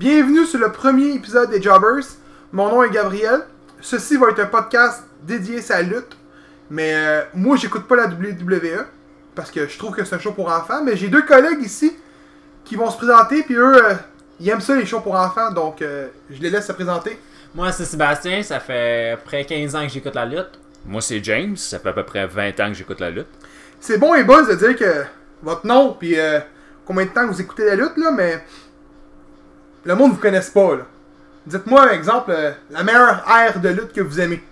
Bienvenue sur le premier épisode des Jobbers. Mon nom est Gabriel. Ceci va être un podcast dédié à la lutte. Mais euh, moi, j'écoute pas la WWE parce que je trouve que c'est un show pour enfants. Mais j'ai deux collègues ici qui vont se présenter. Puis eux, euh, ils aiment ça les shows pour enfants. Donc, euh, je les laisse se présenter. Moi, c'est Sébastien, ça fait près 15 ans que j'écoute la lutte. Moi, c'est James. Ça fait à peu près 20 ans que j'écoute la lutte. C'est bon et buzz de dire que votre nom, puis euh, combien de temps vous écoutez la lutte, là, mais le monde vous connaisse pas, là. Dites-moi, exemple, euh, la meilleure ère de lutte que vous aimez.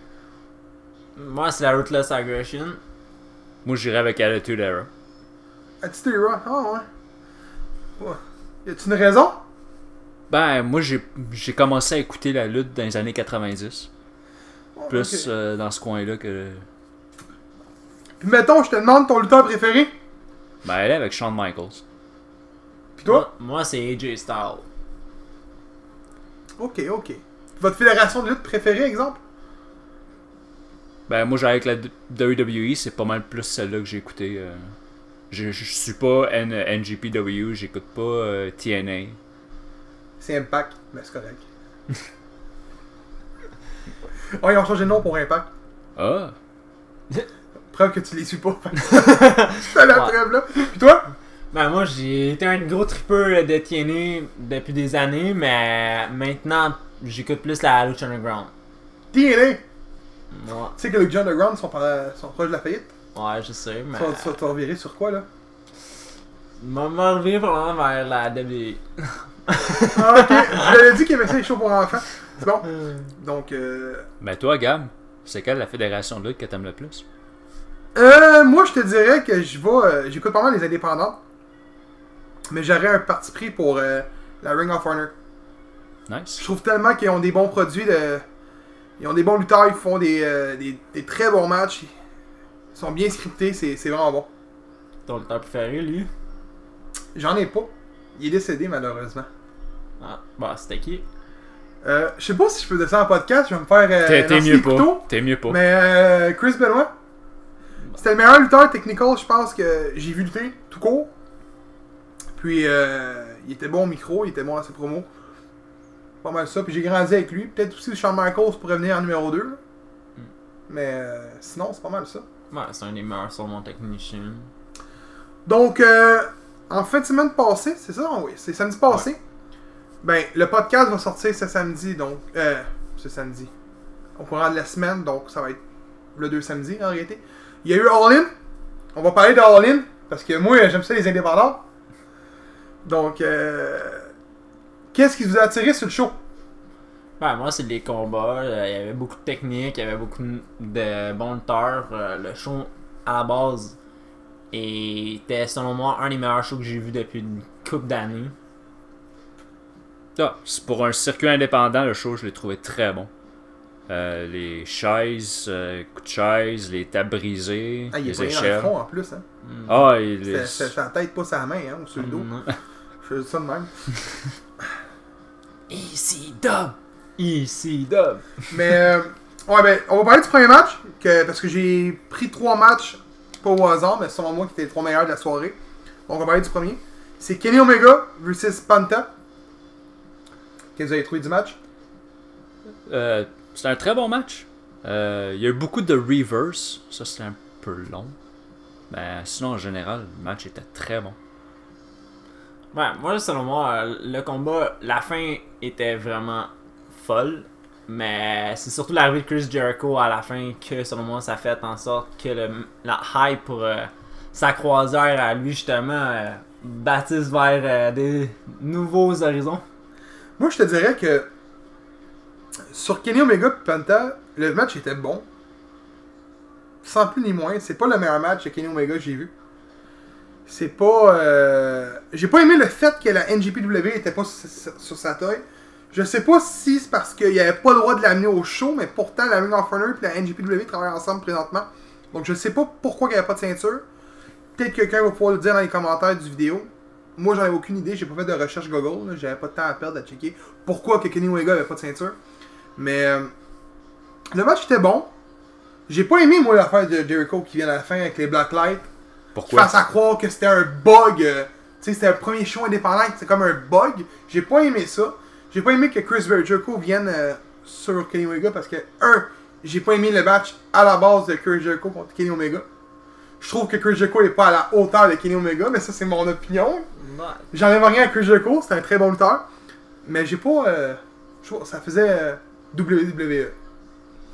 Moi, c'est la Ruthless Aggression. Moi, j'irais avec Attitude Era. Attitude Era, ah ouais. ouais. Y a-tu une raison? Ben, moi, j'ai commencé à écouter la lutte dans les années 90. Oh, Plus euh, dans ce coin-là que. Puis mettons, je te demande ton lutteur préféré. Ben, elle est avec Shawn Michaels. Puis toi? Moi, moi, c'est AJ Styles. Ok, ok. Votre fédération de lutte préférée, exemple? Ben, moi, avec la D- WWE, c'est pas mal plus celle-là que j'ai écouté. euh. Je, je suis pas N- NGPW, j'écoute pas euh, TNA. C'est Impact, mais c'est correct. oh, ils ont changé de nom pour Impact. Ah! Preuve que tu les suis pas. C'est la Ouais. preuve là. Puis toi? Ben, moi, j'ai été un gros tripeur de TNA depuis des années, mais maintenant, j'écoute plus la Lucha Underground. TNA. Tu Moi, sais que les John Underground sont, par- sont proches de la faillite? ouais, je sais, mais. Tu vas- tu revirer sur quoi là? M'a reviré probablement vers la WWE. Ah, ok. Je l'avais dit qu'il y avait ça les shows pour enfants. C'est bon. Donc, euh... Ben, toi, Gab, c'est quelle la fédération de lutte que t'aimes le plus? euh, moi je te dirais que je vais. euh, J'écoute pas mal les indépendants. Mais j'aurais un parti pris pour euh, la Ring of Honor. Je Nice. trouve tellement qu'ils ont des bons produits. De... Ils ont des bons lutteurs, ils font des, euh, des, des très bons matchs. Ils sont bien scriptés, c'est c'est vraiment bon. Ton lutteur préféré, lui? J'en ai pas. Il est décédé malheureusement. Ah, bah, c'était qui Euh, je sais pas si je peux descendre en podcast, je vais me faire. Euh, T'es t'es mieux pas. T'es mieux pas. Mais euh, Chris Benoit, c'était le meilleur lutteur technical, je pense, que j'ai vu lutter, tout court. Puis, euh, il était bon au micro, il était bon à ses promos. Pas mal ça. Puis j'ai grandi avec lui. Peut-être aussi Shawn Michaels pourrait venir en numéro 2. là. Mais euh, sinon, c'est pas mal ça. Ouais, c'est un des meilleurs sur mon technicien. Donc, euh, en fin de semaine passée, c'est ça? Oui, c'est samedi passé. Ben, le podcast va sortir ce samedi, donc. Euh, ce samedi. Au courant de la semaine, donc ça va être le 2 samedi en réalité. Il y a eu All In. On va parler de All In, parce que moi, j'aime ça les indépendants. Donc, euh, qu'est-ce qui vous a attiré sur le show? Ben, moi, c'est des combats. euh, Il y avait beaucoup de techniques, il y avait beaucoup de bons lutteurs. euh, le show, à la base, était, selon moi, un des meilleurs shows que j'ai vu depuis une couple d'années. Ah, c'est pour un circuit indépendant, le show, je l'ai trouvé très bon. Euh, les chaises, euh, coups de chaise, les tables brisées, Ah, il est les pas dans le échelles. front en plus, hein. Ah, les- C'est c'est sa tête, pas sa main, hein, ou sur le dos. Mm. Je ça de même. Easy dub! Easy dub! Mais, euh, ouais, ben, on va parler du premier match, que, parce que j'ai pris trois matchs, pas au hasard, mais selon moi, qui étaient les trois meilleurs de la soirée. Donc, on va parler du premier. C'est Kenny Omega versus Panta. Qu'est-ce que vous avez trouvé du match? Euh, c'était un très bon match. Euh, Il y a eu beaucoup de reverse. Ça, c'était un peu long. Mais sinon, en général, le match était très bon. Ouais, moi, selon moi, le combat, la fin était vraiment folle. Mais c'est surtout l'arrivée de Chris Jericho à la fin que, selon moi, ça fait en sorte que le, la hype pour euh, sa croisière à lui, justement, euh, bâtisse vers euh, des nouveaux horizons. Moi, je te dirais que sur Kenny Omega et Panta, le match était bon. Sans plus ni moins. C'est pas le meilleur match de Kenny Omega que j'ai vu. C'est pas. euh, J'ai pas aimé le fait que la NGPW était pas sur, sa taille. Je sais pas si c'est parce qu'il n'y avait pas le droit de l'amener au show, mais pourtant la Ring of Honor et la NGPW travaillent ensemble présentement. Donc je sais pas pourquoi il n'y avait pas de ceinture. Peut-être que quelqu'un va pouvoir le dire dans les commentaires du vidéo. Moi j'en avais aucune idée, j'ai pas fait de recherche Google, j'avais pas de temps à perdre à checker pourquoi que Kenny Omega avait pas de ceinture. Mais euh, le match était bon. J'ai pas aimé moi l'affaire de Jericho qui vient à la fin avec les Blacklight. Qui Pourquoi fasse à croire que c'était un bug. euh, tu sais, c'était un premier show indépendant, c'est comme un bug. J'ai pas aimé ça. J'ai pas aimé que Chris Jericho vienne euh, sur Kenny Omega parce que, un, j'ai pas aimé le match à la base de Chris Jericho contre Kenny Omega. Je trouve que Chris Jericho est pas à la hauteur de Kenny Omega, mais ça c'est mon opinion. J'enlève rien à Chris Jericho, c'est un très bon lutteur. Mais j'ai pas. euh, ça faisait euh, WWE.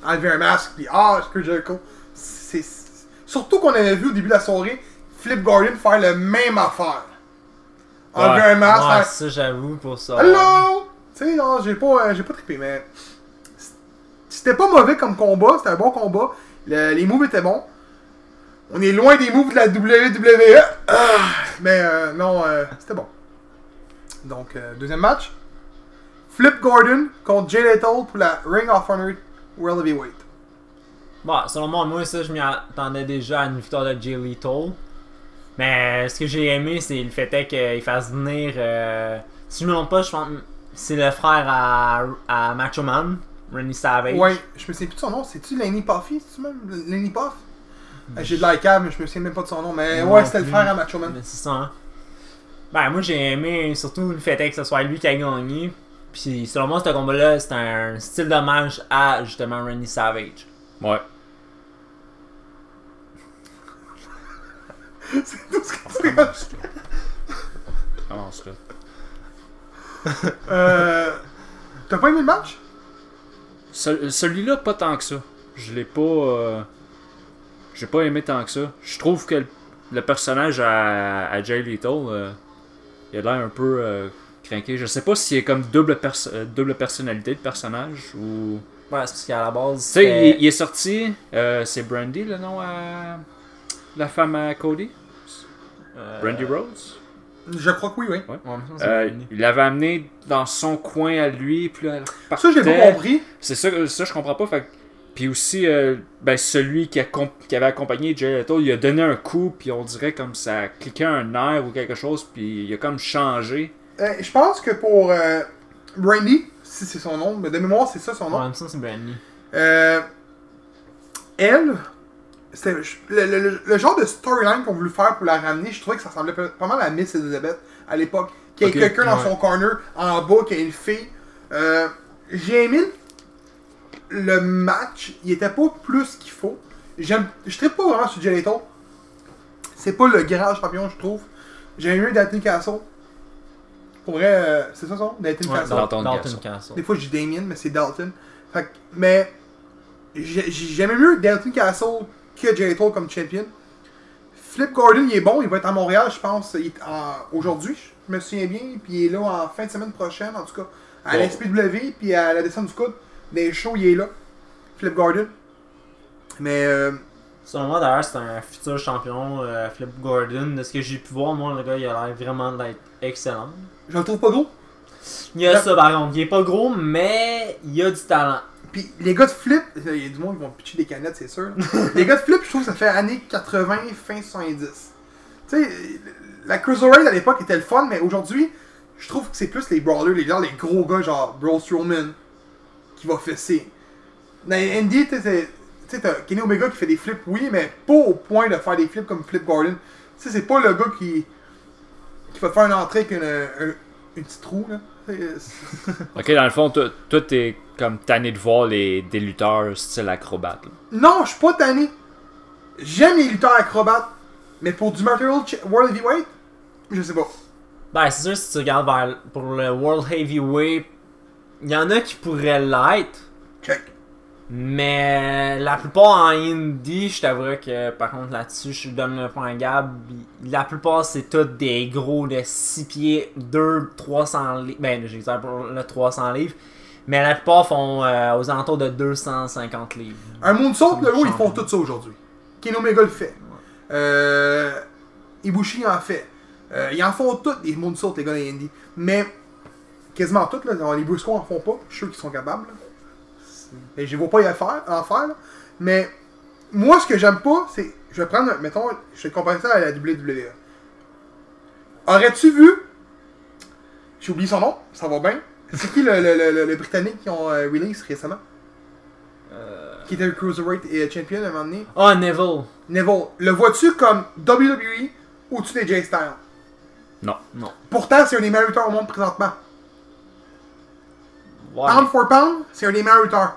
Enlever un masque, puis ah, c'est Chris Jericho. C'est, c'est- Surtout qu'on avait vu au début de la soirée Flip Gordon faire le même affaire. Enlever Ouais. un masque, Ouais, faire ça, j'avoue, pour ça. Hello! Tu sais, non, j'ai pas, euh, j'ai pas trippé, mais. C'était pas mauvais comme combat, c'était un bon combat. Le- les moves étaient bons. On est loin des moves de la WWE. Ah, mais euh, non, euh, c'était bon. Donc, deuxième match. Flip Gordon contre Jay Lethal pour la Ring of Honor World Heavyweight. Bon, selon moi, moi, ça, je m'y attendais déjà à une victoire de Jay Lethal. Mais ce que j'ai aimé, c'est le fait qu'il fasse venir. euh, si je me trompe pas, je pense que c'est le frère à, à Macho Man, Randy Savage. Ouais, je me souviens plus de son nom. C'est-tu Lenny Puffy? C'est-tu même Lenny Puff? Euh, J'ai de la cave, mais je me souviens même pas de son nom. Mais ouais, c'était le frère à Macho Man. C'est ça, hein. Ben, moi, j'ai aimé surtout le fait que ce soit lui qui a gagné. Puis, selon moi, ce combat-là, c'est un style d'hommage à justement Randy Savage. Ouais. C'est tout ce que tu rajoutes. Commence là. Euh. T'as pas aimé le match? Ce- Celui-là, pas tant que ça. Je l'ai pas. euh, J'ai pas aimé tant que ça. Je trouve que le, le personnage à, à Jay Lethal, euh, il a l'air un peu euh, craqué. Je sais pas s'il est comme double, perso- euh, double personnalité de personnage ou. Ouais, c'est parce qu'à la base. Tu sais, c'était- il, il est sorti. euh, c'est Brandy le nom à. La femme à Cody? euh, Brandy Rose Je crois que oui, oui. Ouais, ça, Euh. Il l'avait amené dans son coin à lui, puis là, elle Ça, j'ai pas compris. C'est ça, ça je comprends pas. Fait puis aussi, euh, ben, celui qui, a qui avait accompagné Jay Lethal, il a donné un coup, puis on dirait comme ça a cliqué un nerf ou quelque chose, puis il a comme changé. Euh, je pense que pour euh, Brandy, si c'est son nom, mais de mémoire, c'est ça son nom. Ouais, c'est Brandy. Euh, elle, le, le- le- le genre de storyline qu'on voulait faire pour la ramener, je trouvais que ça ressemblait pas mal à Miss Elizabeth à l'époque. Qu'il y ait quelqu'un dans ouais. son corner en bas, qui ait une fille. Euh, J'ai aimé le match, il était pas plus qu'il faut. J'aime, je trippe pas vraiment sur Jay Lethal. C'est pas le grand champion, je trouve. J'ai aimé Dalton Castle. Pour vrai, euh, c'est ça son nom? Dalton Ouais, Castle. Dalton Dalton Castle. Castle. Des fois, je dis Damien, mais c'est Dalton. Fait que- mais j'ai- j'ai- j'aimais mieux Dalton Castle que Jay Lethal comme champion. Flip Gordon, il est bon, il va être à Montréal, je pense, aujourd'hui, je me souviens bien, puis il est là en fin de semaine prochaine, en tout cas, à la SPW, puis à la descente du coude, des shows, il est là, Flip Gordon. Mais euh, Selon moi, d'ailleurs, c'est un futur champion, euh, Flip Gordon. De ce que j'ai pu voir, moi, le gars, il a l'air vraiment d'être excellent. je le trouve pas gros. Il y a ça, par contre. Il est pas gros, mais il a du talent. Puis les gars de Flip, il y a du monde qui vont pitcher des canettes, c'est sûr. les gars de Flip, je trouve que ça fait années 80, fin 70. Tu sais, la Cruiserweight à l'époque était le fun, mais aujourd'hui, je trouve que c'est plus les brawlers, les gens, les gros gars, genre Braun Strowman, qui va fesser. Dans Indie, tu sais, c'est- tu sais, t'as Kenny Omega qui fait des flips, oui, mais pas au point de faire des flips comme Flip Gordon. Tu sais, c'est pas le gars qui, qui va faire une entrée avec une, un- une petite roue, là. Ok, dans le fond, toi, toi, t'es comme tanné de voir les, des lutteurs style acrobate. là. Non, je suis pas tanné. J'aime les lutteurs acrobates, mais pour du Material Ch- World Heavyweight, je sais pas. Ben, c'est sûr, si tu regardes vers, pour le World Heavyweight, il y en a qui pourraient l'être. Check. Mais la plupart en indie, je t'avouerais que par contre là-dessus, je donne le point à Gab. La plupart, c'est tous des gros de 6 pieds, 2, 300 livres. Ben, j'exagère pour le 300 livres. Mais la plupart font euh, aux alentours de 250 livres. Un moonsault, le gros, ils font tout ça aujourd'hui. Kenny Omega le fait. Euh, Ibushi en fait. Euh, ils en font tous des moonsaults, les gars de Indie. Mais quasiment tous, là, les Briscoe en font pas. Je suis sûr qu'ils sont capables. là. Mais je les vois pas y en faire, en faire. là. Mais moi, ce que j'aime pas, c'est. Je vais prendre, mettons, je vais comparer ça à la WWE. Aurais-tu vu. J'ai oublié son nom, ça va bien. C'est qui le, le, le, le- le Britannique qui ont euh, release récemment? Qui était le Cruiserweight et champion à un moment donné? Oh, Neville. Neville, le vois-tu comme WWE au-dessus des J-Style Non. Non. Pourtant, c'est un des meilleurs lutteurs au monde présentement. Pound for pound, c'est un des meilleurs lutteurs.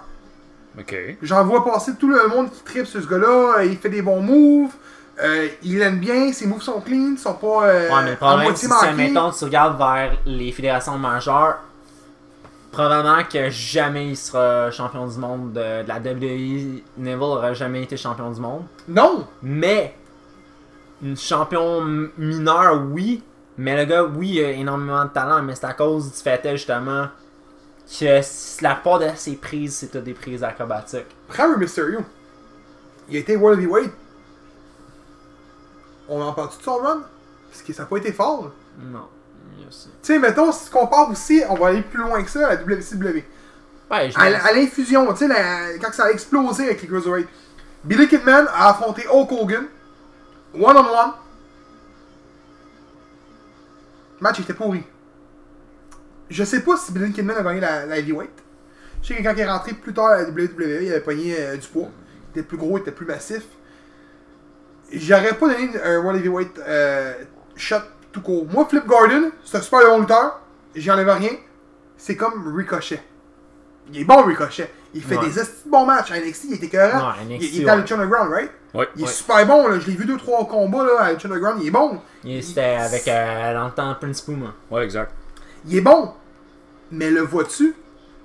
Ok. J'en vois passer tout le monde qui tripe sur ce gars-là. euh, Il fait des bons moves. euh, il aime bien. Ses moves sont clean. sont pas euh, Ouais, mais le problème, moitié c'est mettons, tu regardes vers les fédérations majeures, probablement que jamais il sera champion du monde de, de la WWE. Neville aura jamais été champion du monde. Non! Mais, un champion m- mineur, oui. Mais le gars, oui, il a énormément de talent, mais c'est à cause du fait justement que la part de ses prises, c'est toutes des prises acrobatiques. Prends un Mysterio. Il a été World Heavyweight. On en parle-tu de son run? Parce que ça n'a pas été fort. Non. Tu sais, mettons, si tu compares aussi, on va aller plus loin que ça à la WCW. Ouais, je À, à l'infusion, tu sais, quand ça a explosé avec les Cruiserweight. Billy Kidman a affronté Hulk Hogan. One-on-one. Le match était pourri. Je sais pas si Billy Kidman a gagné la, la heavyweight. Je sais que quand il est rentré plus tard à la WWE, il avait pogné euh, du poids. Il était plus gros, il était plus massif. J'aurais pas donné un World Heavyweight euh, shot tout court. Moi, Flip Gordon, c'est un super bon lutteur. J'y enlève rien. C'est comme Ricochet. Il est bon, Ricochet. Il fait Ouais. des bons matchs. À NXT, il était écœurant. Il, NXT, il était à. Lucha Underground, right? Ouais. Il est Ouais. super bon, là. Je l'ai vu deux, trois combats là, à Lucha Underground. Il est bon. Il- C'était avec, euh, dans le temps, Prince Puma. Ouais, exact. Il est bon. Mais le vois-tu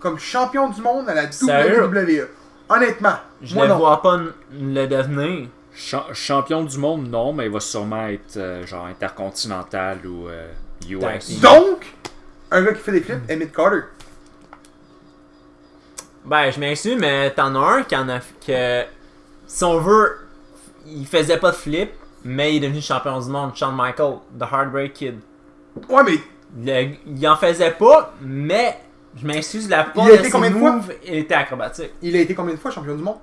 comme champion du monde à la Sérieux? WWE? Honnêtement, Je non. vois pas le devenir. Cha- champion du monde, non, mais il va sûrement être euh, genre intercontinental ou euh, US. Donc, un gars qui fait des flips, Emmett Carter. Ben, je m'excuse, mais t'en as un qui en a. que. Si on veut. Il faisait pas de flip, mais il est devenu champion du monde, Shawn Michael, The Heartbreak Kid. Ouais, mais Le- il en faisait pas, mais. Je m'excuse, la part Il a de été ses combien de fois? moves était acrobatique. il a été combien de fois champion du monde?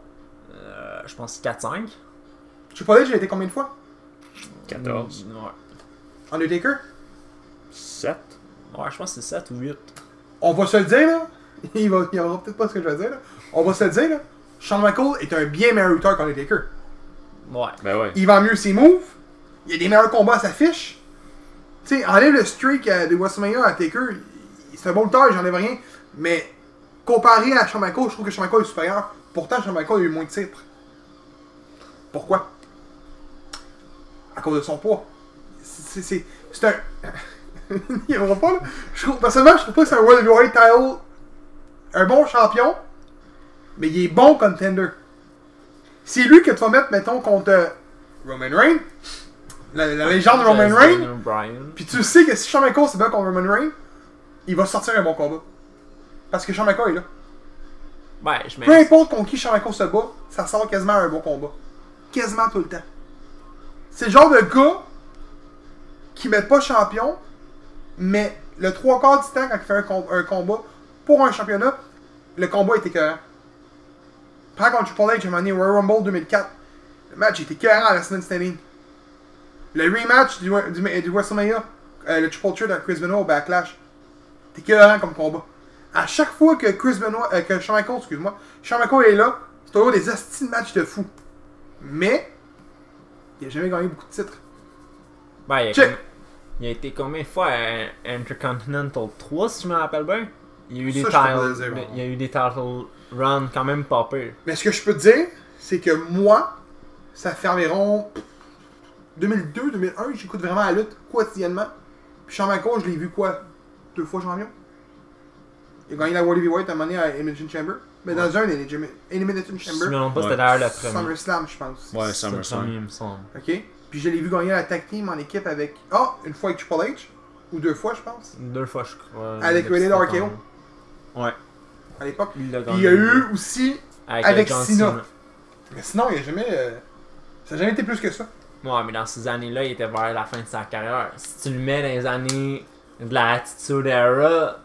Euh, je pense 4-5. Je sais pas, il a été combien de fois? 14. Ouais. Undertaker? 7. Ouais, je pense que c'est 7 ou 8. On va se le dire, là. Il va, il aura peut-être pas ce que je vais dire, là. On va se le dire, là. Shawn Michaels est un bien meilleur lutteur qu'Undertaker. Ouais. Ben ouais. Il vend mieux ses moves. Il y a des meilleurs combats à sa fiche. Tu sais, enlève le streak de WrestleMania à Taker. C'est un bon lutteur, j'enlève rien. Mais comparé à Michaels, je trouve que Michaels est supérieur. Pourtant, Michaels a eu moins de titres. Pourquoi? À cause de son poids. C'est- un. il aura pas, là. Personnellement, je trouve pas que c'est un World Heavyweight title. Un bon champion. Mais il est bon contender. C'est lui que tu vas mettre, mettons, contre euh, Roman Reigns. La, la légende de Roman Reigns. Puis tu sais que si Shawn se bat contre Roman Reigns, il va sortir un bon combat. Parce que Shawn est là. Ouais, je Peu importe contre qui Shawn se bat, ça sort quasiment un bon combat. Quasiment tout le temps. C'est le genre de gars qui met pas champion, mais le trois quarts du temps, quand il fait un, com- un combat pour un championnat, le combat était écœurant. Par contre, Triple H, j'ai mené Royal Rumble 2004. Le match était écœurant à la semaine standing. Le rematch du, du, du WrestleMania, euh, le Triple Threat à Chris Benoit au Backlash, c'était écœurant comme combat. À chaque fois que Chris Benoit, euh, que Shawn Michaels, excuse-moi, Shawn Michaels est là, c'est toujours des astis de matchs de fou. Mais, il a jamais gagné beaucoup de titres. Ben, il a, Check. comme- il a été combien de fois à Intercontinental 3, si je me rappelle bien? Il y a eu des titles. Il y a eu des title runs quand même pas pire. Mais ce que je peux te dire, c'est que moi, ça fait environ 2002-2001, j'écoute vraiment la lutte quotidiennement. Puis Shawn Michaels, je l'ai vu quoi? Deux fois champion Il a gagné la World Heavyweight à un moment donné à Elimination Chamber. Mais dans un Elimination Elimination Si je Chamber, me trompe pas, c'était d'ailleurs le premier. SummerSlam, je pense. Ouais, SummerSlam. il me semble. Ok Puis je l'ai vu gagner la tag team en équipe avec. Ah, une fois avec Triple H. Ou deux fois, je pense. Deux fois, je crois. Avec petit RKO. Ouais. À l'époque. Il l'a Puis gagné. il y a eu aussi. avec. Cena. Mais sinon, il n'y a jamais. euh, Ça n'a jamais été plus que ça. Ouais, mais dans ces années-là, il était vers la fin de sa carrière. Si tu le mets dans les années de la Attitude Era, là, là,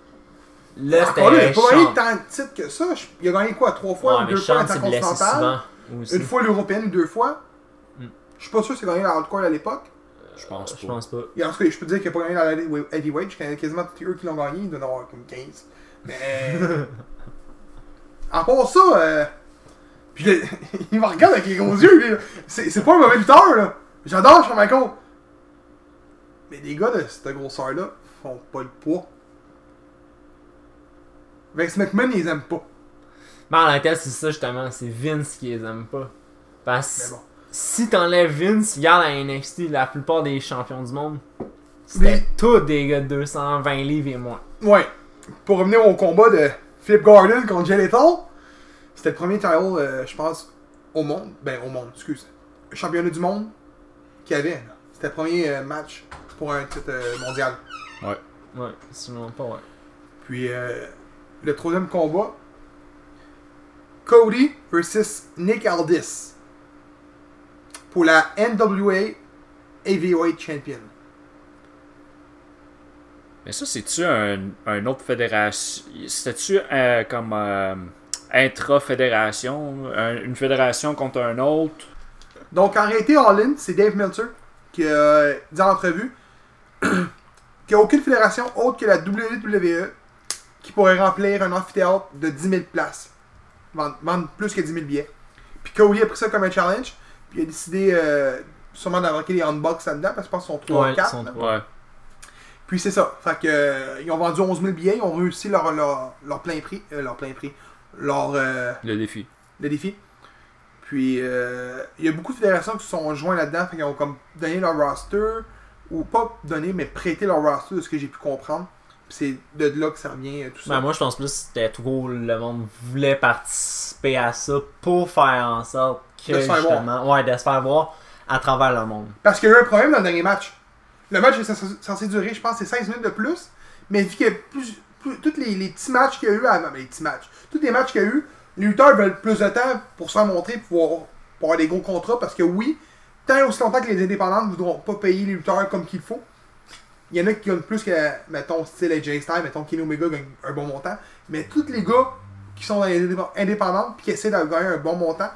il n'a c'était pas gagné tant de titres que ça. Il a gagné quoi Trois fois Ouais, ou deux fois s'est blessé intercontinental. Une fois l'européenne, deux fois? Hmm. Je suis pas sûr que c'est gagné la hardcore à l'époque. Je pense Euh, Je pas. pense pas. Et en tout cas, je peux te dire qu'il n'a pas gagné dans la heavyweight. Je connais quasiment tous eux qui l'ont gagné. Il doit en avoir comme 15. Mais. en part ça, euh... Puis il me regarde avec les gros yeux. c'est pas un mauvais lutteur, là. J'adore Michaels. Mais les gars de cette grosseur-là font pas le poids. Vince McMahon, ils les aiment pas. Mais en réalité, c'est ça justement, c'est Vince qui les aime pas. Parce Mais que bon. si t'enlèves Vince, regarde à NXT, la plupart des champions du monde, c'était Oui. tous des gars de 220 livres et moins. Ouais. Pour revenir au combat de Flip Gordon contre Jay c'était le premier title, euh, je pense, au monde. Ben, au monde, excuse. Championnat du monde qu'il y avait. C'était le premier euh, match pour un titre euh, mondial. Ouais. Ouais, sinon pas, ouais. Puis euh, le troisième combat, Cody versus Nick Aldis pour la NWA Heavyweight Champion. Mais ça, c'est-tu un, un autre fédération C'était-tu euh, comme euh, intra-fédération un- Une fédération contre un autre? Donc en réalité, All-In, c'est Dave Meltzer qui a dit en entrevue qu'il n'y a aucune fédération autre que la WWE qui pourrait remplir un amphithéâtre de 10 000 places. Vendre, vendre plus que 10 000 billets. Puis Cody a pris ça comme un challenge. Puis il a décidé euh, sûrement d'embarquer les unbox là-dedans parce que je pense qu'ils sont 3 Ouais, ou 4. ils sont là. Ouais. Puis c'est ça. Fait que, euh, ils ont vendu 11 000 billets. Ils ont réussi leur, leur, leur plein prix. euh, leur plein prix. Leur, euh, Le défi. le défi. Puis, euh, il y a beaucoup de fédérations qui se sont joints là-dedans. Qu'ils ont comme donné leur roster. Ou pas donné, mais prêté leur roster de ce que j'ai pu comprendre. Puis c'est de là que ça revient euh, tout ça. Ben, moi, je pense plus que c'était trop le monde voulait participer à ça pour faire en sorte que De se faire justement, ouais, de se faire voir à travers le monde. Parce qu'il y a eu un problème dans le dernier match. Le match est censé, durer, je pense, c'est 16 minutes de plus. Mais vu que plus, plus- tous les, les petits matchs qu'il y a eu avant, ben, les petits matchs, tous les matchs qu'il y a eu, les lutteurs veulent plus de temps pour se faire montrer, pour, pour avoir des gros contrats. Parce que oui, tant et aussi longtemps que les indépendants ne voudront pas payer les lutteurs comme qu'il faut, il y en a qui gagnent plus que, mettons, style AJ Styles, mettons, Kenny Omega gagne un bon montant. Mais tous les gars qui sont dans les indép- indépendantes puis qui essaient de gagner un bon montant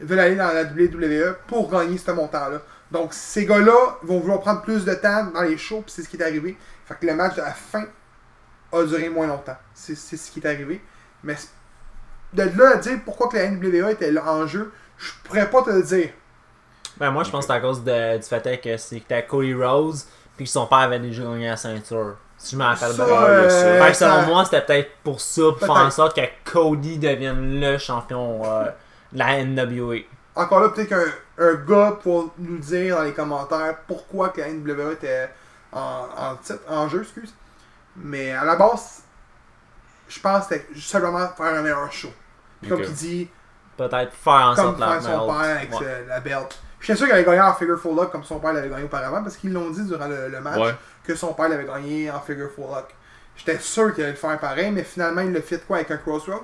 veulent aller dans la WWE pour gagner ce montant-là. Donc, ces gars-là vont vouloir prendre plus de temps dans les shows, puis c'est ce qui est arrivé. Fait que le match de la fin a duré moins longtemps. C'est ce qui est arrivé. Mais de là à dire pourquoi que la NWA était en jeu, je pourrais pas te le dire. Ben, moi, je pense que c'est à cause de- du fait que c'était Cody Rose, puis que son père avait déjà gagné la ceinture. Si je me rappelle bien. euh, que selon ça- moi, c'était peut-être pour ça, pour faire en sorte que Cody devienne le champion euh, de la NWA. Encore là, peut-être qu'un un gars pour nous dire dans les commentaires pourquoi que la NWA était en, en, titre- en jeu, excuse. Mais à la base, je pense que c'était simplement faire un meilleur show. Comme Ok. il dit, Peut-être faire en comme sorte la faire son belt. père avec Ouais. la belt. J'étais sûr qu'il allait gagner en figure full lock comme son père l'avait gagné auparavant parce qu'ils l'ont dit durant le, le match Ouais. que son père l'avait gagné en figure full lock. J'étais sûr qu'il allait le faire pareil, mais finalement il le fit quoi avec un crossroad?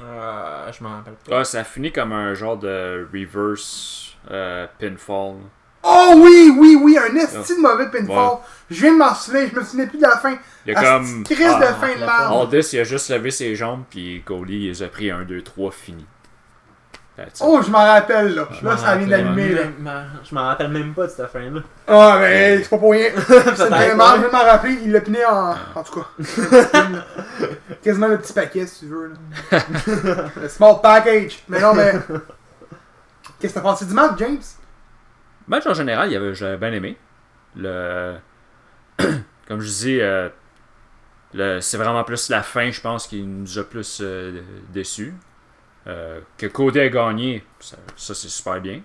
Euh, je m'en rappelle pas. Ah, ça finit comme un genre de reverse euh, pinfall. Oh oui, oui, oui, un esti de mauvais pinfall. Ouais. Je viens de m'en souvenir, je me souvenais plus de la fin. Il y a comme. crise de Ah, fin de merde. Aldis, il a juste levé ses jambes, puis Cody, il les a pris 1, 2, 3, fini. Oh, je m'en rappelle là. Je Là, ça vient d'allumer là. Je m'en rappelle même pas de cette fin-là. Ah, mais c'est pas pour rien. Mal, ouais. je viens de m'en rappeler. Il l'a piné en. En tout cas. Quasiment le petit paquet si tu veux. Là. le small package. Mais non, mais. Qu'est-ce que t'as pensé du match, James? Match en général, il y avait- j'avais bien aimé. Le... Comme je dis, euh, le... c'est vraiment plus la fin, je pense, qui nous a plus euh, déçus. Euh, que Cody a gagné, ça, ça, c'est super bien.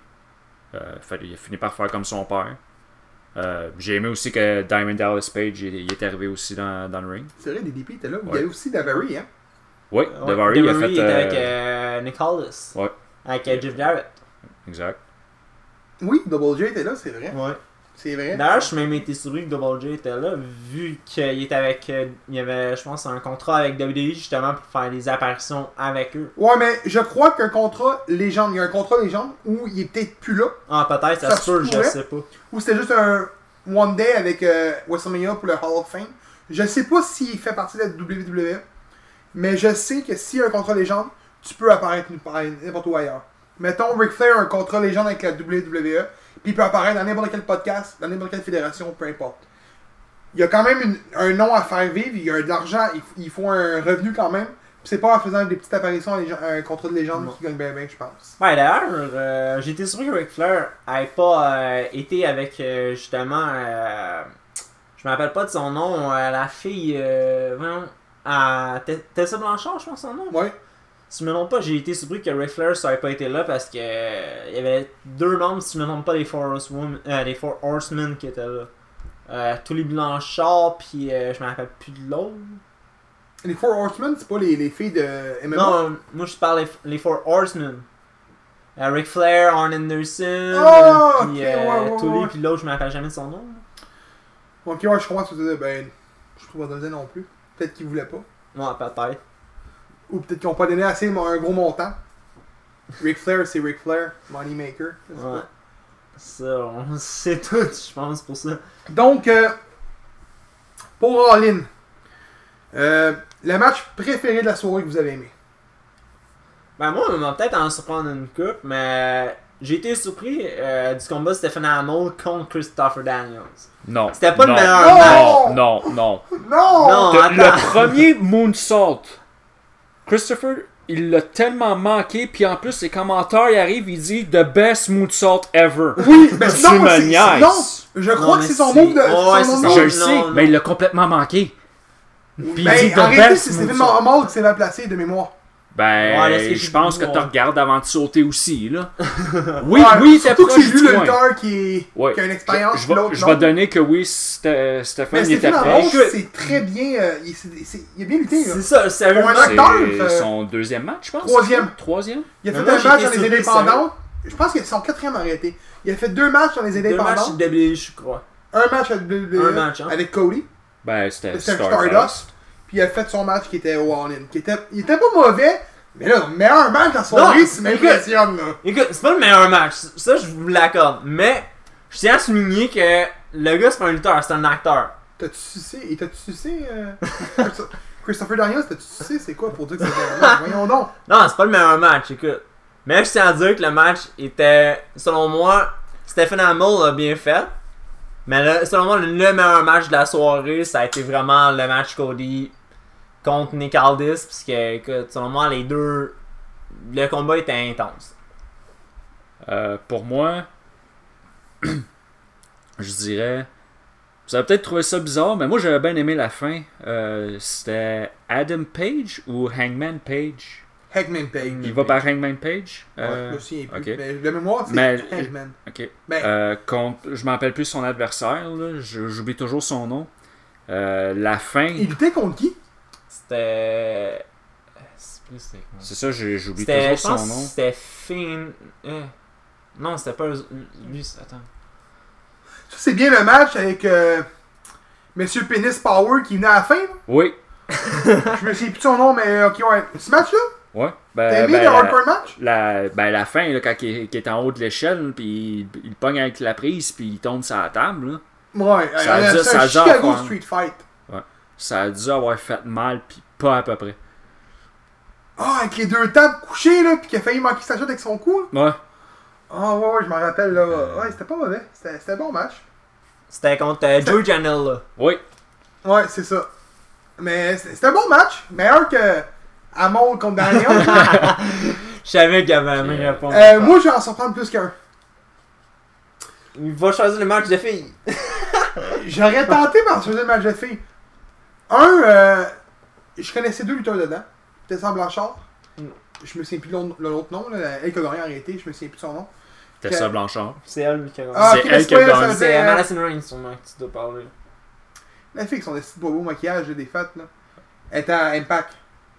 Euh, fait- il a fini par faire comme son père. Euh, J'ai aimé aussi que Diamond Dallas Page il, il est arrivé aussi dans, dans le ring. C'est vrai, DDP était là. Il y Ouais. avait aussi Davari, hein. Oui, Ouais, Daivari, il a fait. était euh, avec euh, Nick Hollis. Ouais. Avec euh, Jeff Jarrett. Exact. Oui, Double J était là, c'est vrai. Ouais. C'est vrai. D'ailleurs, je suis même été surpris que Double J était là, vu qu'il était avec. euh, il y avait, je pense, un contrat avec WWE justement pour faire des apparitions avec eux. Ouais, mais je crois qu'un contrat légende, il y a un contrat légende où il est peut-être plus là, Ah, peut-être, ça, Ça se peut, je sais pas. ou c'était juste un One Day avec euh, WrestleMania pour le Hall of Fame. Je sais pas s'il fait partie de la WWE, mais je sais que s'il y a un contrat légende, tu peux apparaître n'importe où ailleurs. Mettons, Ric Flair a un contrat légende avec la WWE, puis il peut apparaître dans n'importe quel podcast, dans n'importe quelle fédération, peu importe. Il y a quand même une- un nom à faire vivre, il y a de l'argent, il, il faut un revenu quand même. Puis c'est pas en faisant des petites apparitions à un contrat de légende qui gagne bien bien, je pense. Ouais, d'ailleurs, euh, été surpris que Ric Flair ait pas euh, été avec euh, justement. euh, je me rappelle pas de son nom, euh, la fille. Euh, voyons, à Te- Tessa Blanchard, je pense son nom. Ouais. Si je me trompe pas, j'ai été surpris que Ric Flair ça avait pas été là parce que euh, il y avait deux membres, si je me trompe pas, des Four Horsemen, euh, des Four Horsemen qui étaient là. Euh, Tully Blanchard, puis euh, je me rappelle plus de l'autre. Les Four Horsemen, c'est pas les, les filles de MMA. Non, moi je parle les, les Four Horsemen. Ric Flair, Arn Anderson, Ah, puis ok, euh, ouais, ouais, Tully, ouais. puis l'autre, je me rappelle jamais de son nom. Ok, ouais, je comprends ce que tu veux dire. Ben, je trouve pas non plus. Peut-être qu'ils voulaient pas. Ouais, peut-être. Ou peut-être qu'ils ont pas donné assez un gros montant. Ric Flair, c'est Ric Flair, Moneymaker. Ouais. Ça, on sait tout, je pense, pour ça. Donc, euh, pour All In, euh, le match préféré de la soirée que vous avez aimé? Ben moi, on va peut-être en surprendre une coupe, mais j'ai été surpris euh, du combat Stephen Amell contre Christopher Daniels. Non. C'était pas le meilleur Non! match. Non, non, non. Non! Non, attends. le premier moonsault, Christopher, il l'a tellement manqué, puis en plus, les commentaires, il arrive, il dit The best moonsault ever. Oui, ben Tu non, me c'est- c'est- niaises. non, je crois Non, que mais c'est son c'est- move de. Ouais, c'est son c'est Je le sais, non. mais il l'a complètement manqué. Puis il Ben, dit The arrêtez, best c'est Stephen moonsault. Marmol qui s'est mal placé de mémoire. Ben, Ouais, je pense que tu regardes avant de sauter aussi, là. Oui, Ouais, oui, t'es Surtout que proche j'ai vu le lutteur qui, est- Ouais. qui a une expérience, Je je non. vais donner que oui, Stéphane il était proche. Écoute. c'est très bien. euh, il, il a bien lutté. là. C'est ça, C'est euh, son deuxième match, je pense. Troisième. Troisième? Il a fait moi, un j'ai match dans les indépendants. Je pense que c'est son quatrième arrêté. Il a fait deux matchs dans les Deux matchs indépendants. de WWE, je crois. Un match avec, WWE hein. avec Cody. Ben, c'était C'était Stardust. Puis il a fait son match qui était au All-In. Qui était, il était pas mauvais, mais là, le meilleur match la soirée, Non, ça m'impressionne. là. Écoute, c'est pas le meilleur match, ça je vous l'accorde, mais je tiens à souligner que le gars c'est pas un lutteur, c'est un acteur. T'as-tu sucé Et t'as-tu sucé euh, Christo- Christopher Daniels, t'as-tu sucé C'est quoi pour dire que c'était un match? Voyons donc. Non, c'est pas le meilleur match, écoute. Mais je tiens à dire que le match était, selon moi, Stephen Amell l'a bien fait. Mais le- selon moi, le meilleur match de la soirée, ça a été vraiment le match Cody contre Nick Aldis. Puisque, écoute, selon moi, les deux. Le combat était intense. Euh, pour moi, je dirais. Vous avez peut-être trouvé ça bizarre, mais moi j'avais bien aimé la fin. Euh, C'était Adam Page ou Hangman Page? Hangman Page. Il va par Hangman Page? Ouais, Euh, je me souviens plus. ok. Mais de mémoire, c'est Mais- Hangman. Ok. Ben, Euh, contre, je m'en rappelle plus son adversaire, j'oublie toujours son nom. Euh, la fin, il luttait contre qui? C'était. C'est plus c'était quoi? c'est ça, j'ai- j'oublie toujours Je son pense nom. c'était Finn. euh, Non, c'était pas. Lui, c'est- attends. Ça, c'est bien le match avec euh, Monsieur Penis Power qui venait à la fin. Oui, Je me souviens plus de son nom, mais ok, ouais. Ce match-là? Ouais. T'as Ben, aimé ben, le hardcore match? la, ben, la fin, là, quand il, qu'il est en haut de l'échelle, puis il, il pogne avec la prise, puis il tombe sur la table, là. Ouais, Ça a euh, dû- ça a Chicago avoir- Street Fight. Ça a dû avoir fait mal, puis pas à peu près. Ah, avec les deux tables couchées, là, pis qui a failli manquer sa shot avec son cou. là. Ouais. Ah, ouais, ouais, je m'en rappelle, là. Euh. Ouais, c'était pas mauvais. C'était c'était un bon match. C'était contre euh, Joe Janela. Oui. Ouais, c'est ça. Mais c'était un bon match. Meilleur que Amon contre Daniel. Je savais qu'il y avait la même Euh, réponse. euh, moi, je vais en surprendre plus qu'un. Il va choisir le match de filles. J'aurais tenté par choisir le match de filles. Un, euh, je connaissais deux lutteurs dedans. Tessa Blanchard. Mm. Je me souviens plus de l'autre- nom, là. Elle qui a gagné arrêté, je me souviens plus de son nom. Tessa Blanchard. C'est elle qui a gagné. Ah, C'est elle mais qui a gagné. C'est euh, Madison Reigns, sûrement, que tu dois parler. La fille avec son petit beau maquillage des fêtes, là. Elle était à Impact.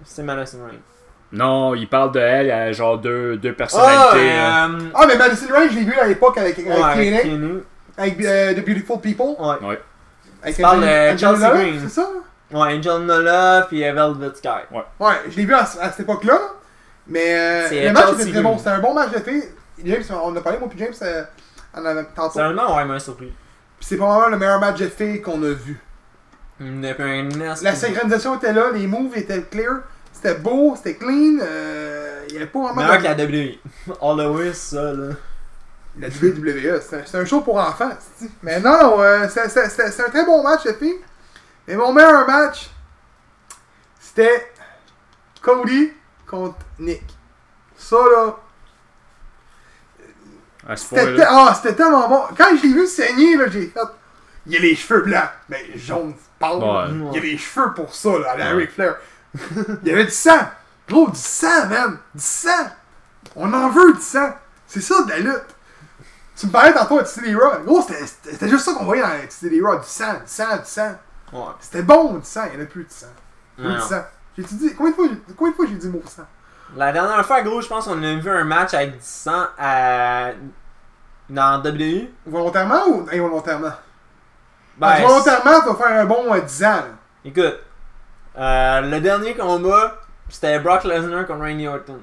C'est Madison Reigns. Non, il parle de elle, elle a genre deux, deux Ah, personnalités. hein. euh, Ah, mais Madison Rain, je l'ai vu à l'époque avec, avec ouais, avec avec euh, The Beautiful People. Ouais. Ouais. Avec Tu parles de Chelsea Green. C'est ça? Ouais, Angel Nola puis euh, Velvet Sky. Ouais, je l'ai vu à, à cette époque-là. là. Mais euh, C'est le match était très bon. C'était un bon match de filles. James, on a parlé, moi puis James, euh, en avant tantôt. Sérieusement, ouais, il m'a surpris. Puis c'est probablement le meilleur match de filles qu'on a vu. La synchronisation était là, les moves étaient clear. C'était beau, c'était clean. Euh, il y avait pas vraiment Meilleur que la WWE. All the way, ça, là. La WWE, c'est un, show pour enfants. Mais non, non, euh, c'est- un très bon match, les filles. Mais mon meilleur match, c'était Cody contre Nick. Ça, là, c'était ah, c'était tellement bon. Quand je l'ai vu saigner, là, j'ai fait. Il a les cheveux blancs, mais jaunes pâle. Ouais. Il y avait les cheveux pour ça, là, à la Ouais. Ric Flair. Il y avait du sang. Gros, du sang, man. Du sang. On en veut du sang. C'est ça de la lutte. Tu me parlais tantôt à TCD Raw. Gros, c'était- juste ça qu'on voyait dans TCD Raw. Du sang, du sang, du sang. Ouais. C'était bon, du sang. Il n'y en a plus de sang. Plus Non, de sang. J'ai dit, combien de fois, j'ai- combien de fois j'ai dit mot sang? La dernière fois, gros, je pense qu'on a vu un match avec du sang à... dans WWE. Volontairement ou involontairement? Ben, volontairement, tu vas faire un bon euh, 10 ans. là. Écoute, euh, le dernier combat, c'était Brock Lesnar contre Randy Orton.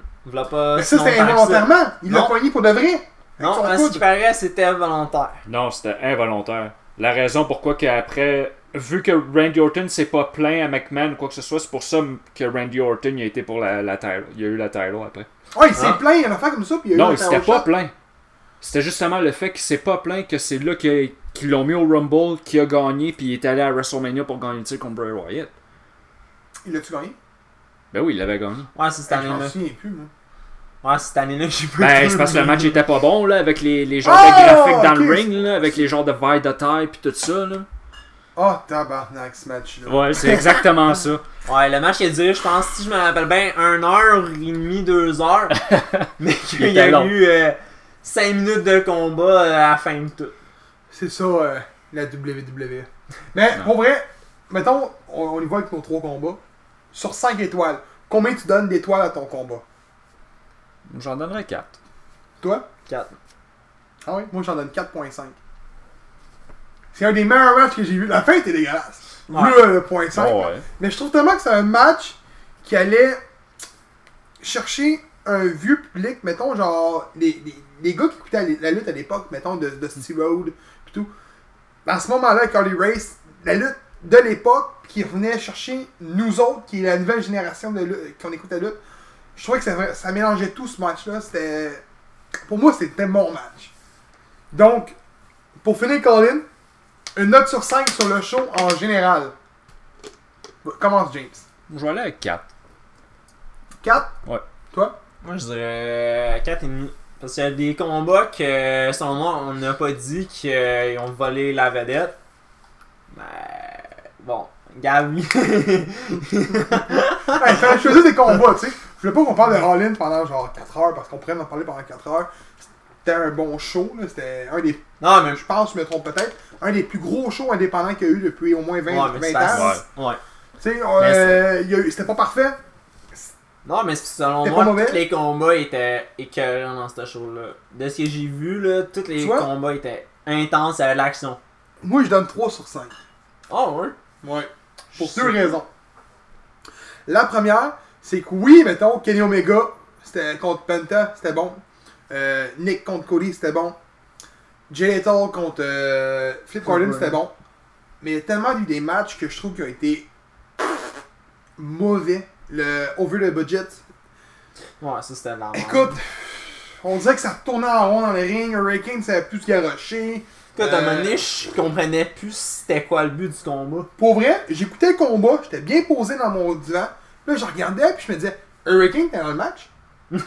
Pas Mais ça, c'était longtemps que ça. involontairement. Il l'a Non. poigné pour de vrai. Non, à ce coude. qui paraît, c'était volontaire. Non, c'était involontaire. La raison pourquoi qu'après, vu que Randy Orton s'est pas plaint à McMahon ou quoi que ce soit, c'est pour ça que Randy Orton il a été pour la, la title. Il a eu la title après. Ouais, il s'est Ah. plaint, il y a une affaire comme ça, puis il y a eu Non, un il s'était pas shot. plaint. C'était justement le fait qu'il s'est pas plaint que c'est là que- qu'ils l'ont mis au Rumble, qu'il a gagné, puis il est allé à WrestleMania pour gagner le titre contre Bray Wyatt. Il l'a-tu gagné? Ben oui, il l'avait gagné. Ouais, c'est cette Je m'en année-là. souviens plus, moi. Ouais, c'est cette année-là que j'ai pas Ben, c'est parce que le match était pas bon, là, avec les, les genres Ah, de graphiques dans le ring, là, avec les genres de vailles de taille, puis tout ça, là. Oh, tabarnak, ce match-là. Ouais, c'est exactement ça. Ouais, le match il a duré, je pense, si je me rappelle bien, 1 heure et demie, 2 heures. mais qu'il y a long. eu 5 minutes de combat euh, à la fin de tout. C'est ça, euh, la WWE. Mais, pour vrai, mettons, on, on y va avec nos trois combats. Sur 5 étoiles, combien tu donnes d'étoiles à ton combat? J'en donnerais 4. Toi? 4. Ah oui? Moi, j'en donne 4.5. C'est un des meilleurs matchs que j'ai vu. La fin était dégueulasse. Ouais. Le point 5. ouais. Mais je trouve tellement que c'est un match qui allait chercher un vieux public, mettons, genre, les, les, les gars qui écoutaient la, lutte à l'époque, mettons, de, de Steve Road, pis tout. À ce moment-là, Carly Race, la lutte de l'époque, qui revenait chercher nous autres, qui est la nouvelle génération de lutte, qu'on écoute la lutte, je trouvais que ça, ça mélangeait tout ce match-là. C'était. Pour moi, c'était mon match. Donc, pour finir, Colin, une note sur 5 sur le show en général. Commence, James. Je vais aller avec 4. 4 Ouais. Toi? Moi, je dirais 4,5. Parce qu'il y a des combats que, selon moi, on n'a pas dit qu'ils ont volé la vedette. Mais. Bon, Gabi. hey, Il fallait choisir des combats, tu sais. Je voulais pas qu'on parle de All-In pendant genre 4 heures, parce qu'on pourrait en parler pendant 4 heures. C'était un bon show, là. C'était un des. non, mais. Je pense, je me trompe peut-être, un des plus gros shows indépendants qu'il y a eu depuis au moins 20, Ouais, mais 20 c'est ans. facile. Ouais. Tu sais, euh, c'était pas parfait. Non, mais selon moi, tous les combats étaient écœurants dans ce show-là. De ce que j'ai vu, là, tous les Tu vois? combats étaient intenses, de l'action. Moi, je donne 3 sur 5. Oh, ouais? Ouais. Pour Je deux sais. raisons. La première, c'est que oui, mettons, Kenny Omega, c'était contre Penta, c'était bon. Euh, Nick contre Cody, c'était bon. Jay Lethal contre euh, Flip Gordon, Gordon. c'était bon. Mais il y a tellement eu des matchs que je trouve qui ont été mauvais. Le over the budget. Ouais, ça c'était la. Écoute, on dirait que ça tournait en rond dans le ring. Hurricane, ça savait plus se garocher. Écoute, à un Euh, moment donné, je comprenais plus c'était quoi le but du combat. Pour vrai, j'écoutais le combat, j'étais bien posé dans mon divan. Là, je regardais, puis je me disais, Hurricane, t'es dans le match? je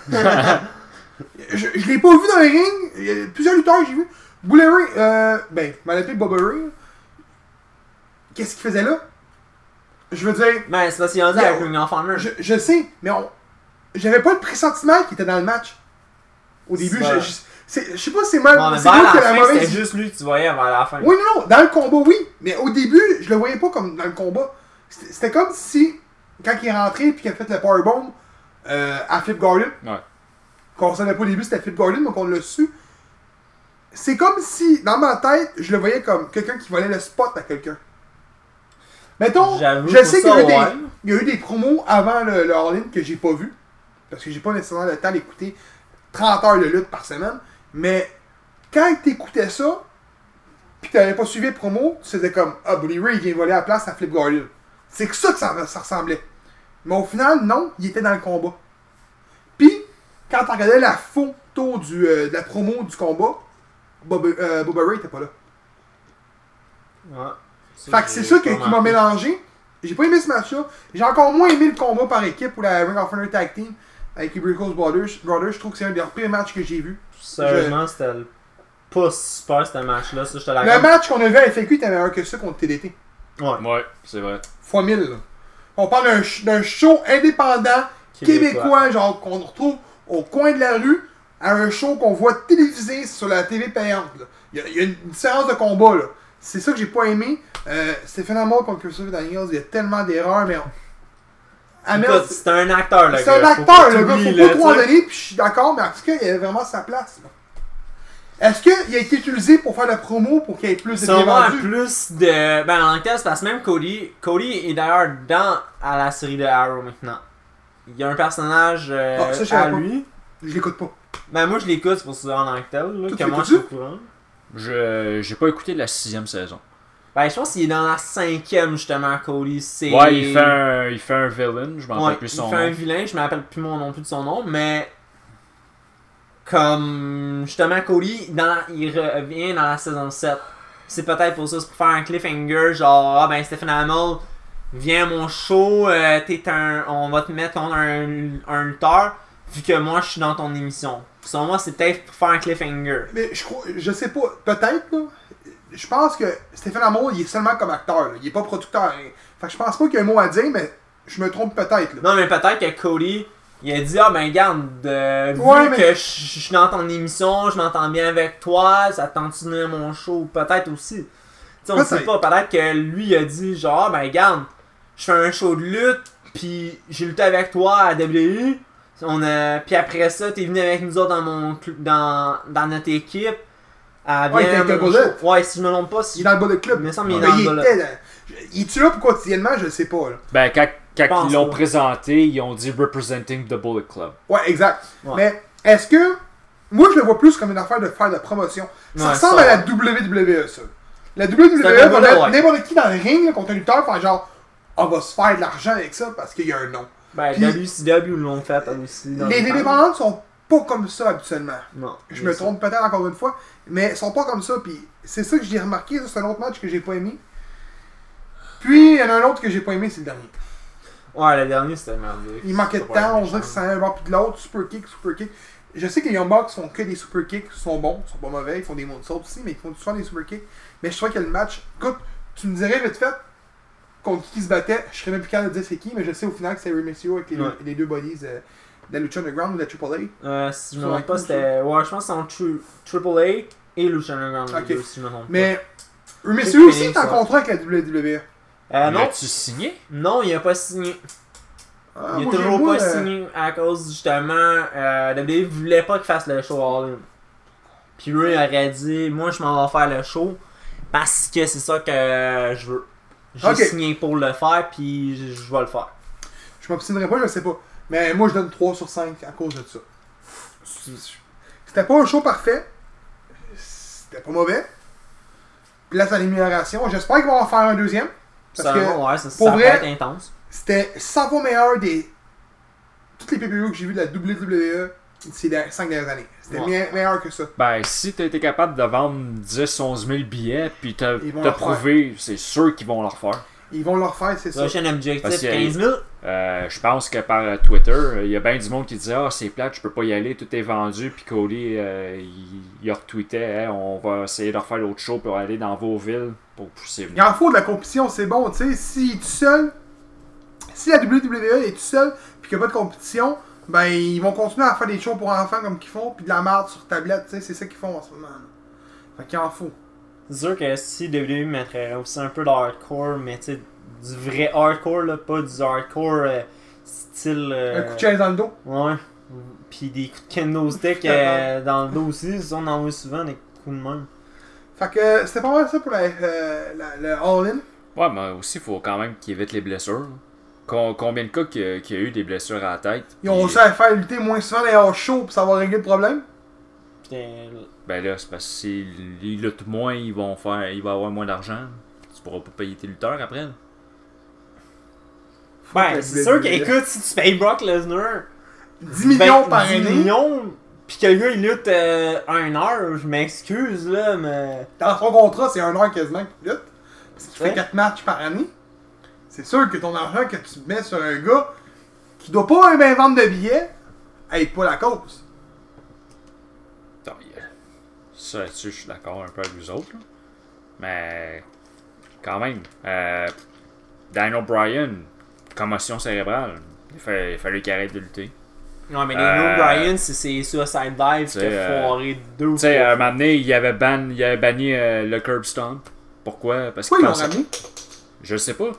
je l'ai pas vu dans le ring. Il y a plusieurs lutteurs que j'ai vu. Bully Ray, euh, ben, je m'en appelé Bubba Ray. Qu'est-ce qu'il faisait là? Je veux dire, Mais c'est parce qu'il y a dit Yeah. avec of Honor. je, je sais, mais on, j'avais pas le pressentiment qu'il était dans le match. Au début, je, je, je sais pas si c'est mal. Mais c'est qui la mauvaise c'était juste lui que tu voyais vers la fin. Oui, non, non, dans le combat, oui. Mais au début, je le voyais pas comme dans le combat. C'était comme si, quand il est rentré puis qu'il a fait le powerbomb euh, à Flip Gordon, Ouais. qu'on savait pas au début c'était Flip Gordon, donc on l'a su. C'est comme si, dans ma tête, je le voyais comme quelqu'un qui volait le spot à quelqu'un. Mettons, je sais qu'il y, a eu des- ouais. il y a eu des promos avant le, le All-In que j'ai pas vu. Parce que j'ai pas nécessairement le temps d'écouter 30 heures de lutte par semaine. Mais quand t'écoutais ça, pis que t'avais pas suivi les promos, tu faisais comme Ah, Bully Ray il vient voler la place à Flip Gordon. C'est que ça que ça, ça ressemblait. Mais au final, non, il était dans le combat. Puis, quand tu regardais la photo du, euh, de la promo du combat, Boba, euh, Boba Ray était pas là. Ouais. Fait que c'est ça qui, m'a mélangé. J'ai pas aimé ce match-là. J'ai encore moins aimé le combat par équipe ou la Ring of Honor Tag Team avec les Brothers. Brothers. Je trouve que c'est un des pires matchs que j'ai vu. Sérieusement, c'était le- pas super ce match-là. Ça, je te Le match qu'on a vu à FAQ était meilleur que ça contre TDT. Ouais. Ouais, c'est vrai. Fois 1000. là. On parle d'un show indépendant, québécois, genre qu'on retrouve au coin de la rue, à un show qu'on voit télévisé sur la TV payante. Il y, y a une différence de combat, là. C'est ça que j'ai pas aimé. Euh, Stephen Amell contre Christopher Daniels, il y a tellement d'erreurs, mais... on- c'est un acteur, le c'est un acteur, le gars, faut pas trop en donner, puis je suis d'accord, mais en tout cas, il avait vraiment sa place. là? Est-ce qu'il a été utilisé pour faire la promo pour qu'il y ait plus de vendus? plus de. Ben, en cas, c'est parce que même Cody. Cody est d'ailleurs dans à la série de Arrow maintenant. Il y a un personnage euh, Ah, ça, je à savais pas. lui. Je l'écoute pas. Ben, moi, je l'écoute, c'est pour ça en tant que tel. Là, que tu moi, je suis au courant. Je j'ai pas écouté la sixième saison. Ben, je pense qu'il est dans la cinquième, justement, Cody. C'est. Ouais, il fait un, il fait un villain, je m'en Ouais, rappelle plus il son fait un nom. vilain, je me rappelle plus mon nom plus de son nom, mais comme justement Cody, dans la- il revient dans la saison 7. C'est peut-être pour ça, c'est pour faire un cliffhanger, genre ah ben Stephen Amell, viens à mon show, euh, t'es un, on va te mettre contre un, un lutteur, vu que moi je suis dans ton émission. Selon moi, c'est peut-être pour faire un cliffhanger. Mais je crois, je sais pas, peut-être, là. Je pense que Stéphane Amour, il est seulement comme acteur, là. Il est pas producteur. hein. Fait que je pense pas qu'il y a un mot à dire, mais je me trompe peut-être, là. Non, mais peut-être que Cody, il a dit Ah ben, garde, euh, vu Ouais, mais- que je suis dans ton émission, je m'entends bien avec toi, ça te tente de mon show? Peut-être aussi. Tu sais, on sait Peut-être. pas. Peut-être que lui, il a dit Genre, Ah ben, garde, je fais un show de lutte, puis j'ai lutté avec toi à WWE. On a... Puis après ça, t'es venu avec nous autres dans, mon cl- dans, dans notre équipe. À Ouais, il était bullet. Ouais, si je me trompe pas, si Il est dans le bas de club. Il me semble qu'il est Mais dans il le bas, était dans- Il est-tu là pour quotidiennement, je le sais pas, là. Ben, quand, quand pense ils l'ont présenté, ils ont dit Representing the Bullet Club. Ouais, exact. Ouais. Mais est-ce que. Moi, je le vois plus comme une affaire de faire de promotion. Ça Ouais, ressemble ça, à la. WWE, ça. La WWE va mettre n'importe qui dans le ring là, contre un lutteur, faire genre, on va se faire de l'argent avec ça parce qu'il y a un nom. Ben, Puis- WCW l'ont fait aussi. dans Les indépendants sont pas comme ça habituellement. Non. Je me trompe peut-être encore une fois, mais ils sont pas comme ça. Puis c'est ça que j'ai remarqué. C'est un autre match que j'ai pas aimé. Puis il y en a un autre que j'ai pas aimé, c'est le dernier. Ouais, le dernier c'était merdique. Il manquait de temps, on dirait que ça allait un bord puis de l'autre. Super kick, super kick. Je sais que les Young Bucks font que des super kicks, ils sont bons, ils sont pas mauvais, ils font des moonsaults aussi, mais ils font souvent des super kicks. Mais je trouvais que le match, écoute, tu me dirais vite fait contre qui se battait, je serais même plus capable de dire c'est qui, mais je sais au final que c'est Rey Mysterio avec les, Ouais. les deux bodies euh, de la Lucha Underground ou de la AAA. Euh, si je me trompe pas, c'était. Ouais, je pense que c'est en tri- Triple A et Lucha Underground. les Ok. deux, si je me trompe Mais Rey Mysterio aussi est en contrat avec la WWE. Euh, non, L'as-tu signé? Non, il a pas signé. Ah, il a toujours pas euh, signé à cause justement. Euh, WWE voulait pas qu'il fasse le show All In. Puis lui il aurait dit Moi je m'en vais faire le show parce que c'est ça que je veux. J'ai Ok. signé pour le faire, puis je je vais le faire. Je m'obstinerai pas, je sais pas. Mais moi, je donne 3 sur 5 à cause de ça. C'était pas un show parfait. C'était pas mauvais. Place à l'amélioration. J'espère qu'ils vont en faire un deuxième. Parce Ça, que ouais, ça, pour ça vrai- va être intense. c'était 100 fois meilleur des. Toutes les PPV que j'ai vu de la WWE ces 5 dernières années. C'était Ouais. meilleur que ça. Ben, si t'as été capable de vendre 10-11 000 billets, puis t'as prouvé, c'est sûr qu'ils vont le refaire. Ils vont le refaire, c'est ça. Prochain objectif Parce que- 15 000. Euh, je pense que par euh, Twitter, euh, il y a bien du monde qui disait Ah, c'est plate, je peux pas y aller, tout est vendu. Puis Cody, euh, il, il retweetait Hey, On va essayer de refaire l'autre show pour aller dans vos villes pour pousser. Il en faut de la compétition, c'est bon, tu sais. Est tout seul, si la WWE est tout seul, puis qu'il n'y a pas de compétition, ben ils vont continuer à faire des shows pour enfants comme qu'ils font, puis de la merde sur tablette, tu sais, c'est ça qu'ils font en ce moment. là. Fait qu'il en faut. C'est sûr que si WWE mettrait aussi un peu de hardcore, mais tu sais, du vrai hardcore, là, pas du hardcore euh, style. euh, Un coup de chaise dans le dos. Ouais. Puis des coups de kendo stick euh, dans le dos aussi. Ça, on en voit souvent des coups de main. Fait que euh, c'était pas mal ça pour la, euh, la- le All-In. Ouais, mais aussi, il faut quand même qu'il évite les blessures. Com- combien de cas qu'il y, a- qu'il eu des blessures à la tête Ils ont réussi à faire lutter moins souvent les hors shows pour savoir régler le problème? Putain, Ben là, c'est parce que s'ils luttent moins, ils vont faire, il va avoir moins d'argent. Tu pourras pas payer tes lutteurs après. Ben, que c'est sûr WWE. qu'écoute, si tu payes Brock Lesnar 10 millions ben, par 10 année. millions, pis que le gars il lutte euh, un heure, je m'excuse là, mais. Dans son contrat, c'est un heure quasiment que tu luttes. Parce qu'il fait Ouais. 4 matchs par année. C'est sûr que ton argent que tu mets sur un gars qui doit pas bien vendre de billets, aide pas la cause. Ça là-dessus, je suis d'accord un peu avec vous autres. là. Mais quand même. Euh, Daniel Bryan, commotion cérébrale. Il, fa- il fallait qu'il arrête de lutter. Ouais, mais Euh, Daniel Bryan, c'est ses suicide dives qui a euh, foiré deux ou Tu sais, à un moment donné, il avait, ban, il avait banni euh, le curb stomp. Pourquoi? Parce Pourquoi qu'il ils l'ont ramené? Je sais pas.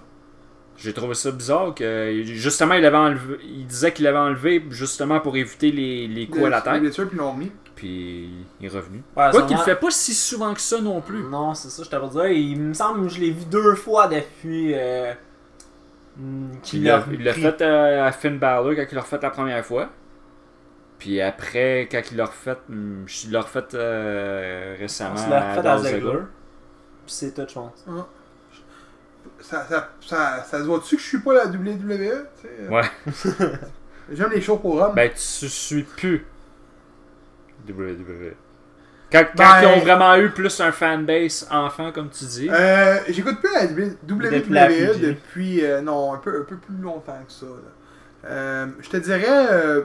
J'ai trouvé ça bizarre que justement il avait enlevé, il disait qu'il l'avait enlevé justement pour éviter les, les coups à la tête, puis ils l'ont remis. puis il est revenu. Ouais, Quoi qu'il le fait pas si souvent que ça non plus. Non, c'est ça, je t'avais dit. Il me semble que je l'ai vu deux fois depuis euh, hmm, qu'il Il l'a a il l'a fait euh, à Finn Balor quand il l'a refait la première fois. Puis après, quand il l'a refait, hmm, il l'a refait euh, récemment On se l'a refait à Ziggler. Ziggler. Puis c'est tout, je pense. Ça, ça, ça, ça se voit-tu que je suis pas la WWE? tu sais, euh, Ouais. J'aime les shows pour hommes. Ben tu suis plus WWE. Quand, quand Ben- ils ont vraiment eu plus un fanbase enfant, comme tu dis. Euh, J'écoute plus la WWE Depuis la PG. depuis, euh, non, un peu, un peu plus longtemps que ça. Euh, je te dirais euh,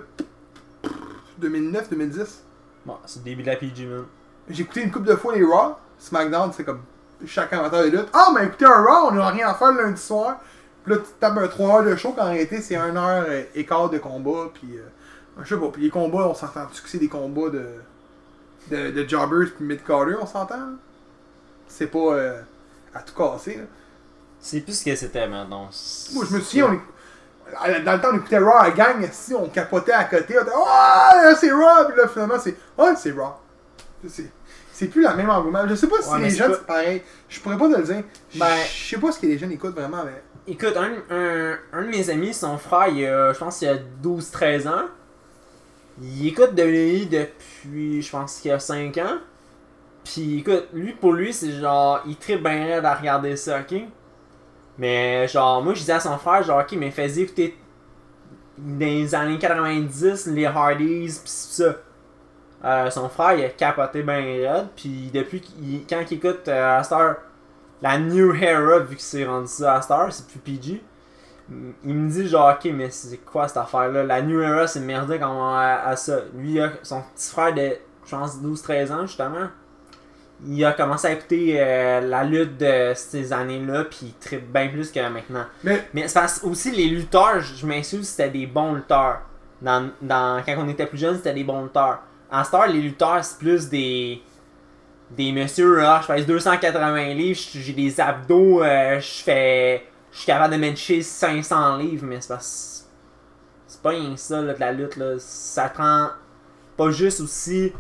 2009-2010. Bon, c'est le début de la PG, man. J'ai écouté une couple de fois les Raw. SmackDown, c'est comme chaque amateur de lutte. Ah, mais écoutez un Raw, on n'a rien à faire le lundi soir. Puis là, tu tapes un 3 heures de show, qu'en réalité, c'est 1 heure et quart de combat. Puis, euh, je sais pas. Puis les combats, on s'entend-tu que c'est des combats de, de, de jobbers puis mid-carder, on s'entend? C'est pas euh, à tout casser. Là. C'est plus ce que c'était maintenant. Moi, je me souviens, on dans le temps, on écoutait Raw à gang, si on capotait à côté, on était Oh, c'est Raw! Puis là, finalement, c'est Oh, c'est Raw. C'est, c'est plus la même engouement. Je sais pas si Ouais, les jeunes, pas- c'est pareil. Je pourrais pas te le dire. Je Ben- je sais pas ce que les jeunes écoutent vraiment, mais. Écoute, un, un, un de mes amis, son frère, il a, je pense qu'il a 12-13 ans. Il écoute WWE depuis, je pense qu'il a 5 ans. Puis écoute, lui, pour lui, c'est genre, il tripe bien raide à regarder ça, ok? Mais genre, moi, je disais à son frère, genre, ok, mais fais écouter dans les années 90, les Hardys, pis ça. Euh, son frère, il a capoté bien raide, puis depuis qu'il, quand il écoute euh, à Star la New Era, vu que c'est rendu ça à Star, c'est plus PG, il me dit genre, ok, mais c'est quoi cette affaire-là? La New Era, c'est merdique comment à, à ça. Lui, son petit frère de, je pense, 12-13 ans, justement. Il a commencé à écouter euh, la lutte de ces années-là, puis il tripe bien plus que maintenant. Mais Mais c'est parce aussi les lutteurs, je je m'insulte, c'était des bons lutteurs. Dans, dans, quand on était plus jeune, c'était des bons lutteurs. En Star, les lutteurs, c'est plus des. Des messieurs, je pèse 280 livres, j'ai des abdos, euh, je fais. Je suis capable de bencher 500 livres, mais c'est parce. C'est pas rien ça, là, de la lutte, là. Ça prend pas juste aussi.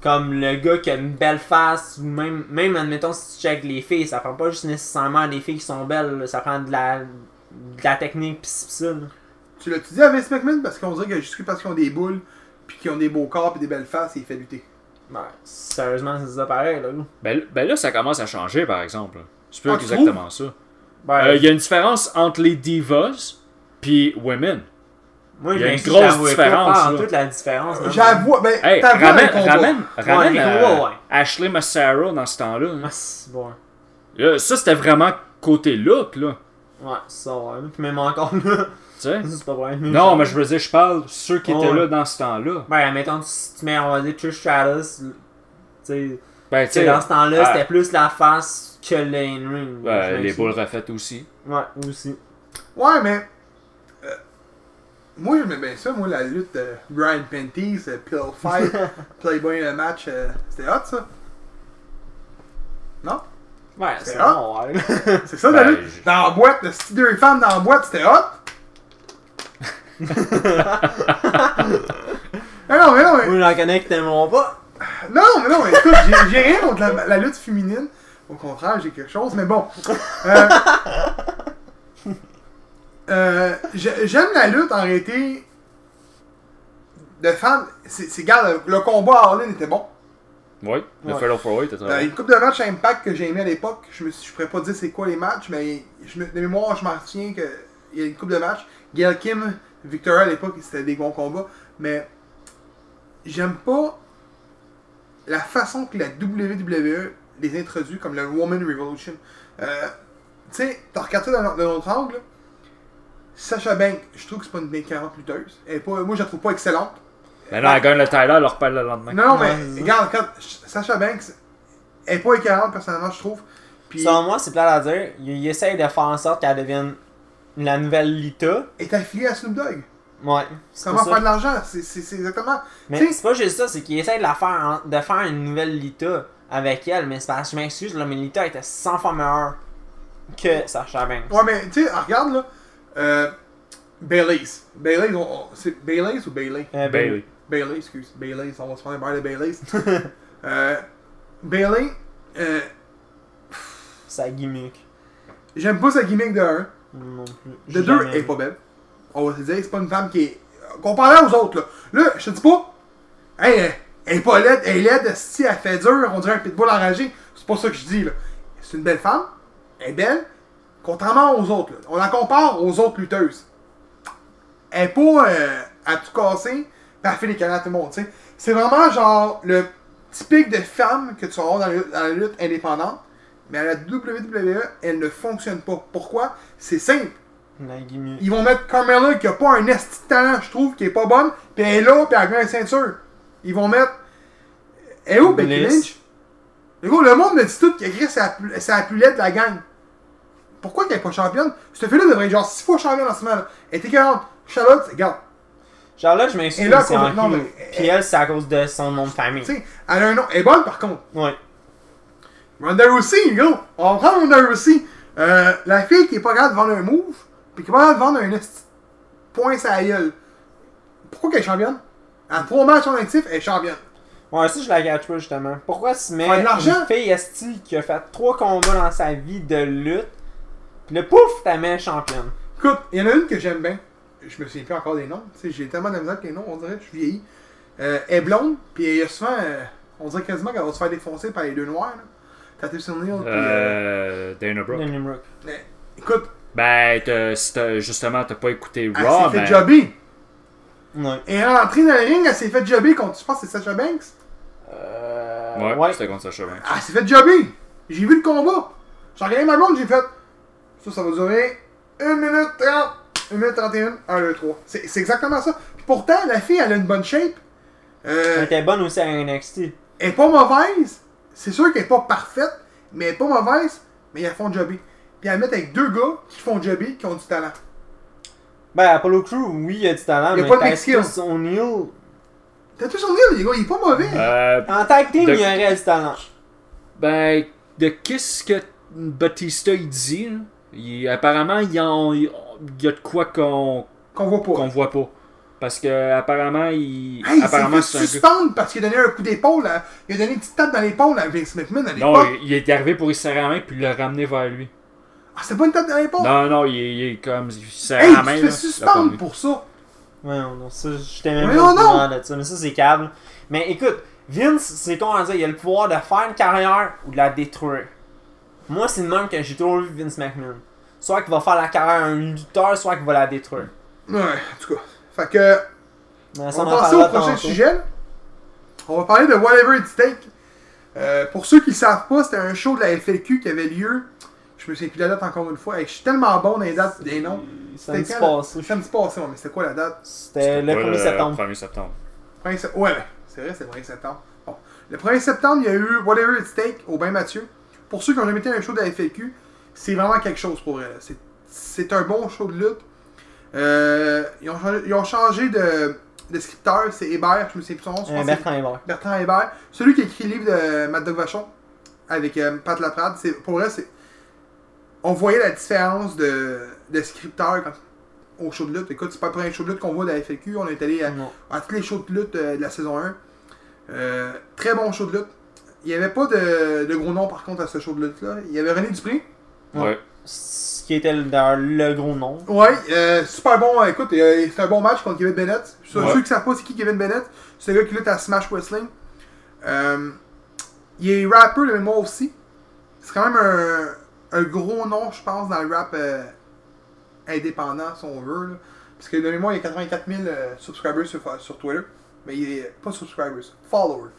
Comme le gars qui a une belle face, ou même, même admettons si tu check les filles, ça prend pas juste nécessairement des filles qui sont belles, là, ça prend de la, de la technique pis pis ça. là. tu l'as-tu dit à Vince McMahon? Parce qu'on dirait que juste parce qu'ils ont des boules, puis qu'ils ont des beaux corps, puis des belles faces, il fait lutter. Ouais, sérieusement, c'est ça pareil, là. Ben, ben là, ça commence à changer, par exemple. C'est plus Ah, exactement ça. Ben, Euh, Il y a une différence entre les divas puis women. moi, il y a une grosse différence, pas en là. toute la différence. J'avoue, ben, Hey, ramène, ramène, ramène les euh, ouais. Ashley Massaro dans ce temps-là. hein. Ah, c'est bon. Là, ça, c'était vraiment côté look, là. Ouais, ça, ouais. Puis même encore là, sais? c'est pas vrai. Non, mais je veux dire, je parle de ceux qui étaient là dans ce temps-là. Ben, mettons, si tu mets, on va dire, Trish Stratus, tu sais, Ben, tu sais, dans ce temps-là, ah, c'était plus la face que le in-ring. ben, les boules refaites aussi. Ouais, aussi. Ouais, mais. euh, moi, j'aimais bien ça, moi, la lutte de Brian Penties, euh, Pill Fight, Playboy le match, euh, c'était hot, ça. Non? Ouais, C'est hot. bon, ouais. C'est ça, la Ben, lutte? Dans la boîte, le style deux femmes dans la boîte, c'était hot? Mais non, mais non, mais. Moi, j'en connais qui t'aimeront pas. Non, mais non, mais écoute, j'ai- j'ai rien contre la, la lutte féminine. Au contraire, j'ai quelque chose, mais bon. Euh, euh, j'ai- J'aime la lutte en réalité de femmes. C'est, c'est- regarde, le combat à All-In était bon. Oui, le Ouais. Fatal 4 était très Euh, bon. une coupe de matchs à Impact que j'ai aimé à l'époque, je ne je pourrais pas dire c'est quoi les matchs, mais je me, de mémoire, je m'en souviens qu'il y a une coupe de matchs. Gail Kim, Victoria à l'époque, c'était des bons combats, mais j'aime pas la façon que la WWE les introduit comme le Woman Revolution. Euh, tu sais, t'as regardé ça d'un d'un autre angle. Sacha Banks, je trouve que c'est pas une 40 lutteuse. Elle est pas, moi, je la trouve pas excellente. Mais là, elle gagne le Tyler, elle leur parle le lendemain. Non, non, mais regarde, regarde, Sacha Banks, elle est pas écœurante personnellement, je trouve. Puis, Selon moi, c'est plat à dire. Il, il essaye de faire en sorte qu'elle devienne la nouvelle Lita. est affilié à Snoop Dogg. Ouais. Comment faire ça. de l'argent? C'est c'est- c'est exactement. Mais Tu sais- c'est pas juste ça, c'est qu'il essaye de la faire en- de faire une nouvelle Lita avec elle, mais c'est parce que je m'excuse, là, mais Lita était 100 fois meilleure que Sasha Banks. Ouais, mais tu sais, regarde là. Euh, Bailey's. Bailey's, c'est Bailey's ou Bailey? Euh, Bailey. Bailey, excuse. Bailey's, on va se faire un bar de Bailey's. euh, Bailey, euh, Sa gimmick. j'aime pas sa gimmick de 1. Non plus. De 2, Jamais. elle est pas belle. On va se dire, c'est pas une femme qui est. Comparée aux autres, là. Là, je te dis pas. Hey, elle- elle est pas laide, elle est laide, si elle fait dur, on dirait un pitbull enragé. C'est pas ça que je dis, là. C'est une belle femme, elle est belle, contrairement aux autres, là. On la compare aux autres lutteuses. Elle est pas euh, à tout casser, pis elle fait les canards à tout le monde, tu sais. C'est vraiment genre le typique de femme que tu vas avoir dans la lutte indépendante, mais à la WWE, elle ne fonctionne pas. Pourquoi? C'est simple. Ils vont mettre Carmella qui a pas un esti de talent, je trouve, qui est pas bonne, pis elle est là, pis elle a gagné la ceinture. Ils vont mettre. Et où Becky. Lynch? Le monde me dit tout qu'elle écrit c'est la plus laide de la gang. Pourquoi qu'elle est pas championne? Cette fille-là devrait être genre 6 fois championne en ce moment. Elle était 40. Charlotte, regarde. Charlotte, je m'excuse, Puis elle, c'est à cause de son nom de famille. Tu sais, elle a un nom. Elle est bonne par contre. Ouais. Ronda Rousey, gros. On va prendre Ronda Rousey. Euh, la fille qui est pas capable de vendre un move, pis qui est pas capable de vendre un point sa gueule. Pourquoi qu'elle est championne? En 3 matchs en actif, elle est championne. Ouais, ça, je la gâche pas, justement. Pourquoi de l'argent. une fille esti qui a fait trois combats dans sa vie de lutte, pis le pouf, t'as mets championne? Écoute, il y en a une que j'aime bien. Je me souviens plus encore des noms. Tu sais, j'ai tellement de misère avec les noms, on dirait que je suis vieilli. Euh, elle est blonde, puis y a souvent. euh, on dirait quasiment qu'elle va se faire défoncer par les deux noirs. Là. Tatus O'Neill, puis. Euh, Euh, Dana Brooke. Dana Brooke. mais, écoute, Ben, t'as- si t'as- justement, t'as pas écouté elle Raw, s'est fait jobber. Ouais. Elle est rentrée dans le ring, elle s'est fait jobber contre. Je pense que c'est Sacha Banks. Euh. Ouais, Ouais. c'était contre Sacha Banks. Elle s'est fait jobber. J'ai vu le combat. J'ai regardé ma blonde, j'ai fait. Ça, ça va durer 1 minute 30, 1 minute 31, 1, 2, 3. C'est c'est exactement ça. Puis pourtant, la fille, elle a une bonne shape. Euh, Elle était bonne aussi à NXT. Elle est pas mauvaise. C'est sûr qu'elle est pas parfaite, mais elle est pas mauvaise, mais elles font jobber. Puis elle met avec deux gars qui font jobber, qui ont du talent. Ben, Apollo Crew, oui, il a du talent, Il y a mais pas. Titus O'Neil. T'as tout son deal, les gars, il est pas mauvais. Euh, En tag team, De- il y aurait du talent. ben, de qu'est-ce que Batista il dit? Il- apparemment, il y, il y a de quoi qu'on Qu'on voit pas. qu'on voit pas. Parce que apparemment, il. Hey, il s'est apparemment, fait suspendre parce qu'il a donné un coup d'épaule. à- Il a donné une petite tape dans l'épaule à Vince McMahon à Non, l'époque. il, il est arrivé pour y serrer la main puis il l'a ramené vers lui. Ah, c'est pas une tape dans l'épaule? Non, non, il, est- il est comme. Il serre Hey, la main. il l'a suspendre ramené. pour ça. Ouais, non, ça, j'étais même Mais pas non, au non! ça, mais ça, c'est câble. Mais écoute, Vince, c'est con à dire, il a le pouvoir de faire une carrière ou de la détruire. Moi, c'est le même que j'ai toujours vu Vince McMahon. Soit qu'il va faire la carrière à un lutteur, soit qu'il va la détruire. Ouais, en tout cas. Fait que, Mais on va passer au prochain tantôt. sujet. On va parler de Whatever It Take. Euh, pour ceux qui ne savent pas, c'était un show de la FLQ qui avait lieu. Je me souviens plus de la date encore une fois. Je suis tellement bon dans les dates des noms. Samedi C'était quand, passé. Samedi passé, ouais, mais c'était quoi la date? C'était le Pas 1er septembre. 1er septembre. 1er sept- Ouais, ouais, c'est vrai, c'est le 1er septembre. Bon. Le 1er septembre, il y a eu Whatever It Take au Bain Mathieu. Pour ceux qui ont jamais été à un show de la FLQ, c'est vraiment quelque chose pour elle. C'est- C'est un bon show de lutte. Euh, ils, ont changé, ils ont changé de, de scripteur, c'est Hébert, je me souviens plus son nom. Euh, Bertrand Hébert. Bertrand Hébert. Celui qui a écrit le livre de Matt Dog Vachon avec euh, Pat Laprade, c'est pour vrai, c'est. On voyait la différence de, de scripteur quand- au show de lutte. Écoute, c'est pas le premier show de lutte qu'on voit de la FLQ. On est allé à, tous les shows de lutte de la saison 1. Euh, très bon show de lutte. Il n'y avait pas de, de gros nom par contre à ce show de lutte-là. Il y avait René Dupré. Ouais. Qui était le, dans le gros nom. Ouais, euh, super bon. euh, Écoute, euh, c'est un bon match contre Kevin Bennett. Ceux, Ouais. ceux qui savent pas c'est qui Kevin Bennett, c'est le gars qui lutte à Smash Wrestling. Euh, il est rapper de mémoire aussi. C'est quand même un, un gros nom, je pense, dans le rap euh, indépendant, si on veut. Là. Parce que de mémoire, il y a 84 000 euh, subscribers sur, sur Twitter. Mais il est pas subscribers, followers.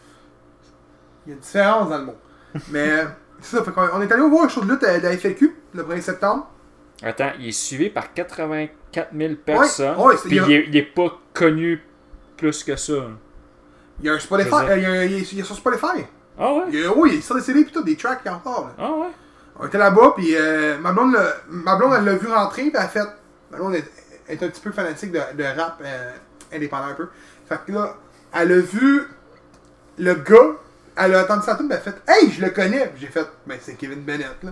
Il y a une différence dans le mot. Mais euh, c'est ça, fait on est allé voir un show de lutte euh, de la FLQ le 1er septembre. Attends, il est suivi par 84 000 personnes. ouais, puis il est, il est pas connu plus que ça. Il y a un Spotify, euh, il, y a, il, est, il est sur Spotify. Ah ouais? Il y a, oui, il est sur des CD pis tout, des tracks encore. Là. Ah ouais? On était là-bas, puis euh, ma, blonde, ma blonde, elle l'a vu rentrer, puis elle a fait. Ma blonde est, est un petit peu fanatique de, de rap euh, indépendant un peu. Fait que là, elle a vu le gars, elle a entendu sa tune, puis elle a fait Hey, je le connais! Puis J'ai fait Ben, c'est Kevin Bennett, là.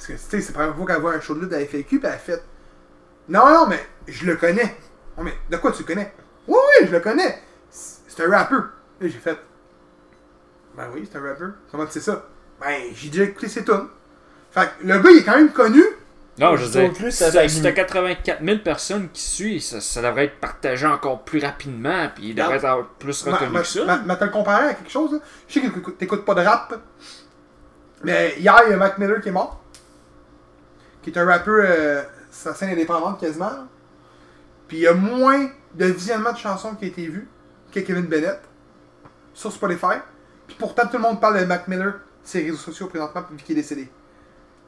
Parce que, tu sais, c'est la première fois qu'elle voit un show de lutte à la FAQ, puis elle a fait Non, non, mais je le connais. Oh, mais de quoi tu le connais? Oui, oui, je le connais. C'est un rappeur. Et j'ai fait Ben oui, c'est un rappeur. Comment tu sais ça? Ben, j'ai déjà écouté ses tunes. Fait que le gars, il est quand même connu. Non, je veux dire, si ça t'as fait- si t'as 84 000 personnes qui suivent, ça, ça devrait être partagé encore plus rapidement, puis il devrait Non. être plus ma- que ça. ma- ma- te le comparer à quelque chose, là? Je sais que t'écoutes pas de rap. Mais hier, il y a Mac Miller qui est mort. Qui est un rappeur, euh, sa scène indépendante quasiment. Puis il y a moins de visionnement de chansons qui a été vu que Kevin Bennett sur Spotify. Puis pourtant, tout le monde parle de Mac Miller sur les réseaux sociaux présentement, vu qu'il est décédé.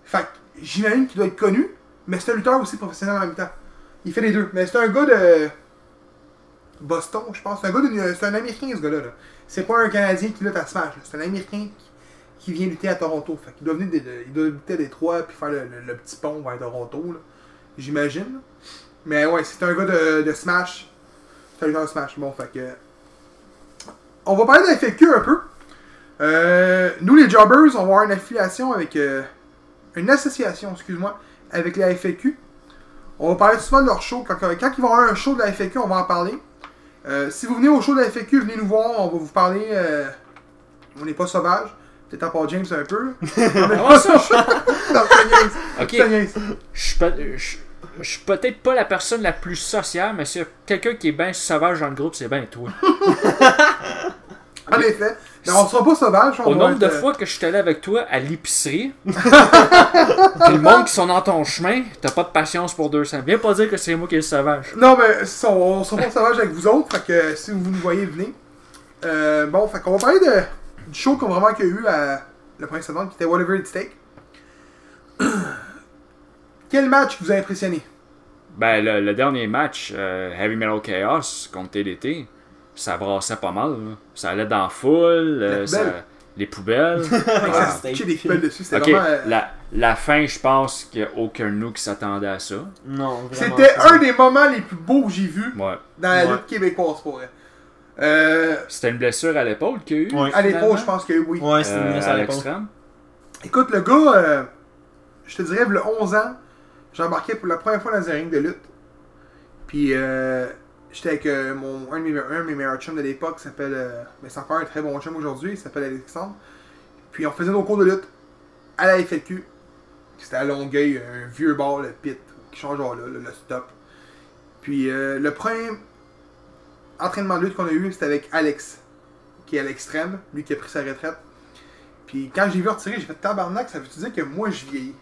Fait que j'imagine qu'il doit être connu, mais c'est un lutteur aussi professionnel en même temps. Il fait les deux. Mais c'est un gars de. Boston, je pense. C'est un gars de. C'est un Américain, ce gars-là. là. C'est pas un Canadien qui lutte à Smash. C'est un Américain qui, qui vient lutter à Toronto. Fait qu'il doit venir il doit lutter à Détroit puis faire le, petit pont vers Toronto. J'imagine. Mais ouais, c'est un gars de, Smash. C'est un lutteur de Smash. Bon, fait que. On va parler de FAQ un peu. Euh, nous, les Jobbers, on va avoir une affiliation avec. euh, une association, excuse-moi, avec la FAQ. On va parler souvent de leur show. Quand, ils vont avoir un show de la FAQ, on va en parler. Euh, si vous venez au show de la FAQ, venez nous voir, on va vous parler. on n'est pas sauvage. Peut-être à part James un peu? pas sauvage. Non, je. Ok, Je suis peut-être pas la personne la plus sociale, mais a quelqu'un qui est bien sauvage dans le groupe, c'est bien toi. En effet. Mais on sera pas sauvage. Au nombre être, de fois que je suis allé avec toi à l'épicerie, puis le monde qui sont dans ton chemin, t'as pas de patience pour 200. Viens pas dire que c'est moi qui est le sauvage. Non, mais c'est ça, on, sera pas sauvage avec vous autres. Fait que si vous nous voyez, venez. Euh, bon, fait qu'on va parler de, du show qu'on vraiment qu'il y a eu à le premier saison qui était Whatever It Take. Quel match vous a impressionné? Ben, le, le dernier match, euh, Heavy Metal Chaos contre TDT, ça brassait pas mal. là. Ça allait dans la foule, euh, Les ça- poubelles. les poubelles. Avec Ah. pitchait des poubelles dessus, c'était ok, vraiment. euh, la, la fin, je pense qu'il n'y a aucun de nous qui s'attendait à ça. Non. C'était un des moments les plus beaux que j'ai vus Ouais. dans la Ouais. lutte québécoise pour vrai. Euh, C'était une blessure à l'épaule qu'il y a eu. Ouais. à l'épaule, je pense que oui. Ouais, euh, une à à l'époque. l'extrême? Écoute, le gars, euh, je te dirais, il y a 11 ans, j'embarquais pour la première fois dans un ring de lutte. Puis, euh, j'étais avec euh, mon, un, de mes, un de mes meilleurs chums de l'époque, qui s'appelle. euh, mais c'est encore un très bon chum aujourd'hui, il s'appelle Alexandre. Puis, on faisait nos cours de lutte à la FLQ. C'était à Longueuil, un vieux bar, le pit, qui change là, le, le stop. Puis, euh, le premier entraînement de lutte qu'on a eu, c'était avec Alex, qui est à l'extrême, lui qui a pris sa retraite. Puis quand j'ai vu retirer, j'ai fait tabarnak, ça veut-tu dire que moi je vieillis?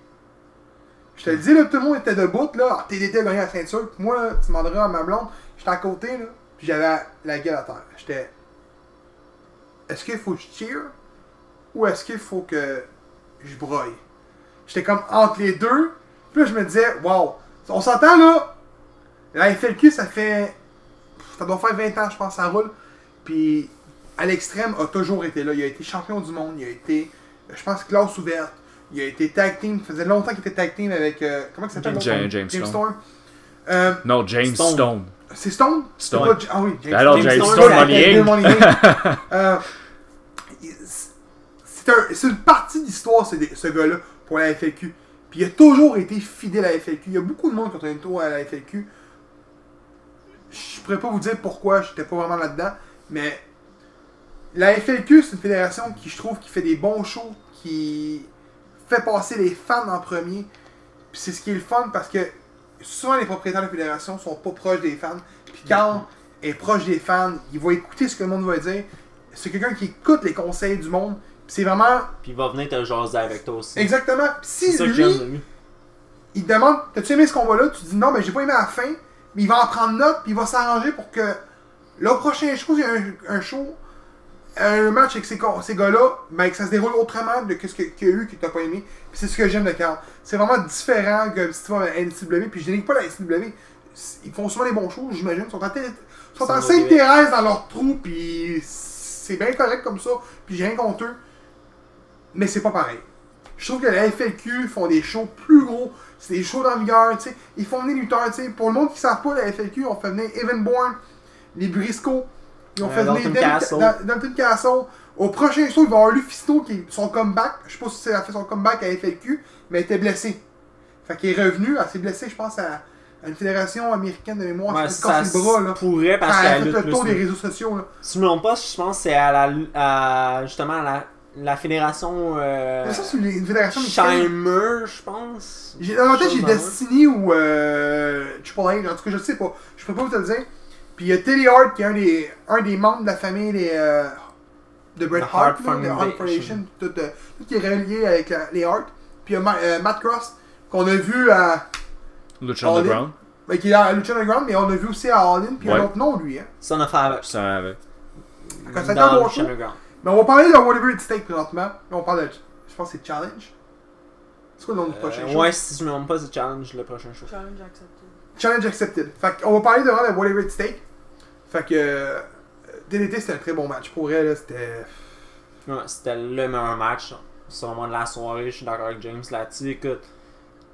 Je te le dis, là, tout le monde était debout, là, ah, TDT gagné la ceinture, puis moi, tu demanderas à ma blonde, j'étais à côté, là, puis j'avais la gueule à terre. J'étais. Est-ce qu'il faut que je cheer? Ou est-ce qu'il faut que je broille? J'étais comme entre les deux, puis là, je me disais, wow, on s'entend, là, la FLQ, ça fait. Ça doit faire 20 ans, je pense, ça roule. Puis à l'extrême a toujours été là. Il a été champion du monde, il a été, je pense, classe ouverte. Il a été tag team, ça faisait longtemps qu'il était tag team avec. euh, comment il s'appelle? James- l'autre? James Storm. Storm. Euh, Non, James Stone. Stone. c'est Stone? Stone. pas Ah oui, James Alors, Storm. James Stone, ça Money. Euh, c'est un- c'est une partie d'histoire, ce, ce gars-là, pour la FLQ. Puis il a toujours été fidèle à la FLQ. Il y a beaucoup de monde qui ont un tour à la FLQ. Je pourrais pas vous dire pourquoi, j'étais pas vraiment là-dedans, mais la FLQ, c'est une fédération qui, je trouve, qui fait des bons shows, qui fait passer les fans en premier. Puis c'est ce qui est le fun parce que souvent les propriétaires de la fédération sont pas proches des fans. Puis quand est proche des fans, il va écouter ce que le monde va dire. C'est quelqu'un qui écoute les conseils du monde. Puis c'est vraiment Puis il va venir te jaser avec toi aussi. exactement. Puis si ça que j'aime de lui, il te demande T'as-tu aimé ce combat-là? Tu dis non, mais j'ai pas aimé la fin. Mais il va en prendre note, puis il va s'arranger pour que le prochain show, il y a un, un show, un match avec ces, ces gars-là, ben, que ça se déroule autrement de ce que- qu'il y a eu que t'as pas aimé. Puis c'est ce que j'aime de Carl. C'est vraiment différent que si tu vas à la NCW, puis je dénigre pas la NCW. Ils font souvent des bons shows, j'imagine. Ils sont en, sont en Sainte-Thérèse dans leur trou, puis c'est bien correct comme ça, puis j'ai rien contre eux. Mais c'est pas pareil. Je trouve que la FLQ font des shows plus gros. C'est des shows d'envigueur, tu sais. Ils font venir les lutteurs, tu sais. Pour le monde qui ne savent pas, la FLQ, on fait venir Evan Bourne, les Briscoe. Ils ont Euh, fait venir Dalton Castle. Castle. Au prochain show, il va y avoir Lufisto qui est son comeback. Je sais pas si c'est a fait son comeback à FLQ, mais elle était blessé. Fait qu'il est revenu. Elle s'est blessée, je pense, à, à une fédération américaine de mémoire. S'est ça le bras, là. pourrait parce a qu'elle fait le tour des réseaux sociaux, là. Si je me trompe pas, je pense que c'est à la à, justement à la, la fédération euh, ça, c'est une fédération. Shimer, je pense. Tête, Chose j'ai Destiny ou euh, Triple H, en tout cas, je sais pas. Je peux pas vous te le dire. Puis il y a Teddy Hart qui est un des, un des membres de la famille des, euh, de Bret Hart, là, de Hart Foundation. Tout, euh, tout qui est relié avec les Hart. Puis il y a Ma- euh, Matt Cross, qu'on a vu à. Lucha. Underground. ben, qui est à Lucha Underground, mais on a vu aussi à All In, puis il y a Ouais. un autre nom, lui. Hein. Son of Havoc. Ça avait. Quand ça a été un bon le show. Mais on va parler de Whatever It Take présentement. On parle de. Je pense que c'est Challenge. C'est quoi le nom du prochain Euh, show? ouais, si je me trompe pas, c'est Challenge le prochain show. Challenge accepted. Challenge accepted. Fait qu'on va parler de de Whatever It Take. Fait que. euh, DDT, c'était un très bon match. Pour elle, là, c'était. Ouais, c'était le meilleur match, selon moi, de la soirée. Je suis d'accord avec James là-dessus. Écoute,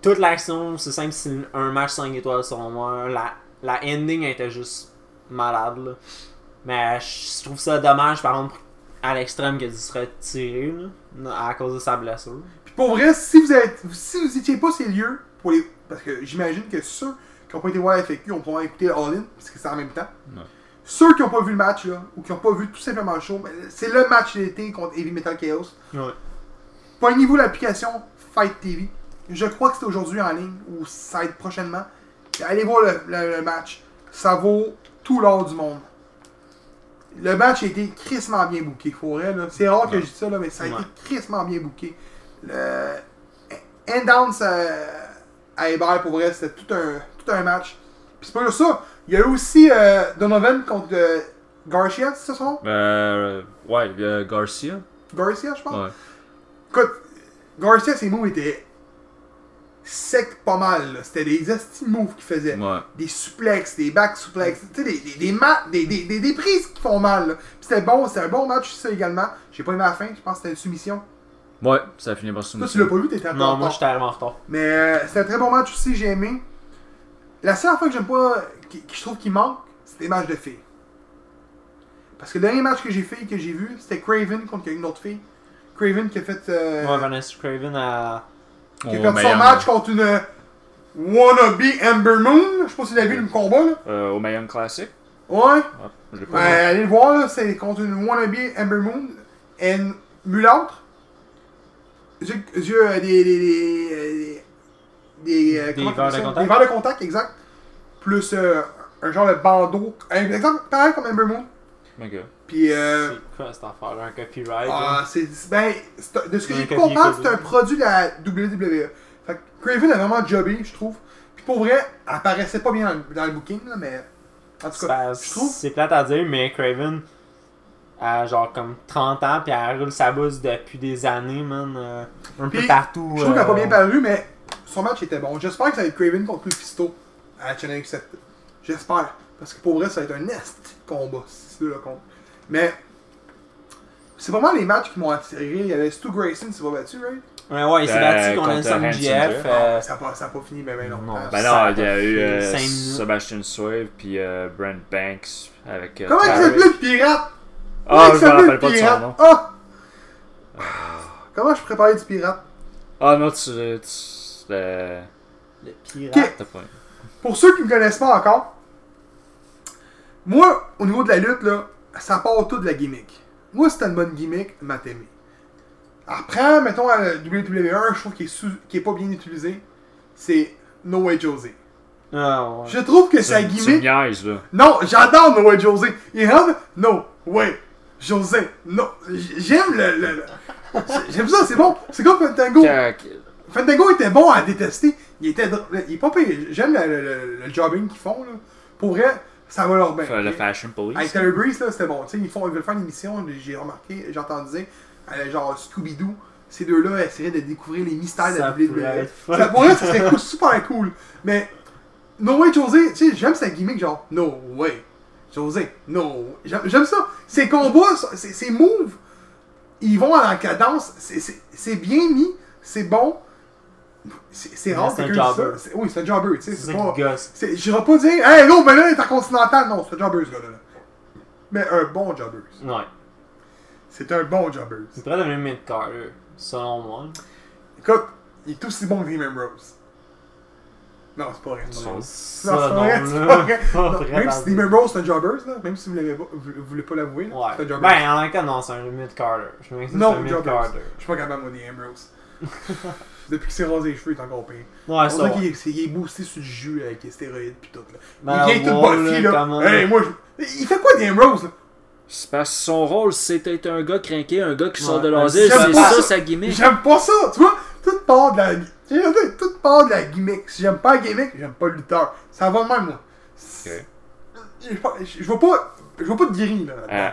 toute l'action, c'est simple, c'est un match 5 étoiles, selon moi. La, la ending était juste malade, là. Mais je trouve ça dommage, par exemple, à l'extrême qu'il se retiré, là, à cause de sa blessure. Puis pour vrai, si vous êtes, si vous étiez pas ces lieux, pour les, parce que j'imagine que ceux qui n'ont pas été voir la FAQ ont probablement écouté All In, parce que c'est en même temps. Ouais. Ceux qui n'ont pas vu le match, là, ou qui n'ont pas vu tout simplement le show, ben, c'est le match d'été contre Heavy Metal Chaos. Ouais. Poignez-vous l'application Fight TV. Je crois que c'est aujourd'hui en ligne, ou ça va être prochainement. Allez voir le, le- le match. Ça vaut tout l'or du monde. Le match a été crissement bien booké, pour. C'est rare que je dis ça, là, mais ça a Ouais. été crissement bien booké. Le End Downs euh, à Hébert, pour vrai, c'était tout un, tout un match. Puis c'est pas juste ça. Il y a eu aussi euh, Donovan contre euh, Garcia, c'est ça son? Euh, ouais, euh, Garcia. Garcia, je pense. Ouais. Écoute, Garcia, ses moves étaient secs pas mal. C'était des esti moves qu'il faisait. Ouais. Des suplexes, des back suplexes, tu sais, des, des, des, ma- des, des, des, des prises qui font mal. C'était bon, c'était un bon match, ça également. J'ai pas aimé la fin, je pense que c'était une soumission. Ouais, ça a fini par Toi, soumission. tu l'as pas vu, t'étais en Non, moi j'étais en retard. Mais euh, c'était un très bon match aussi, j'ai aimé. La seule fois que j'aime pas, qui, qui je trouve qu'il manque, c'est des matchs de filles. Parce que le dernier match que j'ai fait, que j'ai vu, c'était Craven contre une autre fille. Craven qui a fait. euh, Ouais, Vanessa Craven a. qui a Au perdu son match contre une euh, wannabe Ember Moon. Je sais pas si vous avez vu le combat là. Euh, au Mayhem Classic. Ouais. Ah, je l'ai pas Ouais, allez le voir là, c'est contre une wannabe Ember Moon. Une mulâtre. Yeux, yeux, euh, des. des. des. des, euh, Des verres de contact? Des verres de contact, exact. Plus euh, un genre de bandeau. Un exemple, pareil comme Ember Moon. vu. Puis euh. C'est quoi cette affaire Un copyright Ah, c'est. Ben, de ce que j'ai pu comprendre, c'est un produit de la WWE. Fait que Craven a vraiment jobé, je trouve. Puis pour vrai, elle apparaissait pas bien dans le, dans le booking, là, mais. En tout cas, je trouve. C'est plate à dire, mais Craven a genre comme 30 ans, puis elle roule sa bouse depuis des années, man. euh, un peu partout. Je trouve qu'elle a pas euh, bien paru, mais son match était bon. J'espère que ça va être Craven contre Lufisto à Challenge 7. J'espère. Parce que pour vrai, ça va être un nest de combat, si c'est le compte. Mais. C'est vraiment les matchs qui m'ont attiré. Il y avait Stu Grayson, c'est pas battu, right? Ouais, ouais, il s'est Euh, battu contre contre Handsome Handsome GF. Jeff. euh, ça n'a pas, ça a pas fini, mais ben non. Non, Ah, Ben non, il y a eu euh. Sebastian Swave puis euh, Brent Banks avec. euh, Comment il s'appelait le pirate? Ah, je me rappelle pas de son nom. Ah! Comment je préparais du pirate? Ah non, tu. tu le- Le pirate. Pour ceux qui ne me connaissent pas encore, moi, au niveau de la lutte, là, ça part tout de la gimmick. Moi, t'as une bonne gimmick, m'a t'aimé. Après, mettons, à la WWE, je trouve qu'il est, sous- qu'il est pas bien utilisé. C'est No Way Jose. Ah, ouais. Je trouve que sa tu me gimmick. niaises, là. Non, j'adore No Way Jose. Il rentre, No Way Jose. Non, j'aime le. le- le- J'aime ça, c'est bon. C'est comme Fantango. Fandango était bon à détester. Il était il est pas payé. J'aime le, le- le- le jobbing qu'ils font. Là. Pour vrai, ça va leur bien. Le Fashion Police. Avec Taylor Breeze, là, c'était bon. Tu sais, ils, font, ils veulent faire une émission, j'ai remarqué, dire, euh, genre Scooby-Doo. Ces deux-là essaieraient de découvrir les mystères de la Ça WWE. Ça pourrait, ça serait cool, super cool. Mais, No Way José, tu sais, j'aime sa gimmick, genre, No Way José, No. J'aime j'aime ça. Ses combats, ses, ses moves, ils vont à la cadence, c'est bien mis, c'est bon. C'est Mais rare c'est un jobber. Oui, c'est un jobber, tu sais. C'est pas. J'irai pas dire, hey, gros, ben là, il est en continental. Non, c'est un jobber, ce gars-là. là. Mais un bon jobber. Ouais. C'est un bon jobber. Il pourrait devenir mid-carter, selon moi. Écoute, il est aussi bon que Demon Rose. Non, c'est pas vrai. c'est pas vrai. Ça, Non, c'est non, vrai, là. pas vrai. Pas Non, vrai Même si Demon Rose, c'est un jobber, là, même si vous vous voulez pas l'avouer, là, c'est un Ouais. jobber. Ben, en même cas, non, c'est un mid-carter. Je me Non, c'est un mid-carter. Je suis pas capable, moi, des Ambrose. Depuis qu'il s'est rasé les cheveux, il est encore pire. Ouais, On ça. qu'il est, c'est- il est boosté sur le jus avec les stéroïdes pis tout. Là. Ben, il vient tout buffy, là, Hey, moi, je... Il fait quoi des Ambrose, là? C'est parce que son rôle, c'est d'être un gars craqué, un gars qui sort de l'asile. j'aime C'est pas ça ça. sa gimmick. J'aime pas ça, tu vois? Tout part de la... J'aime pas- Tout part de la gimmick. Si j'aime pas la gimmick, j'aime pas le lutteur. Ça va de même, moi. Je vois pas... Je vois pas de guéri, là. Euh,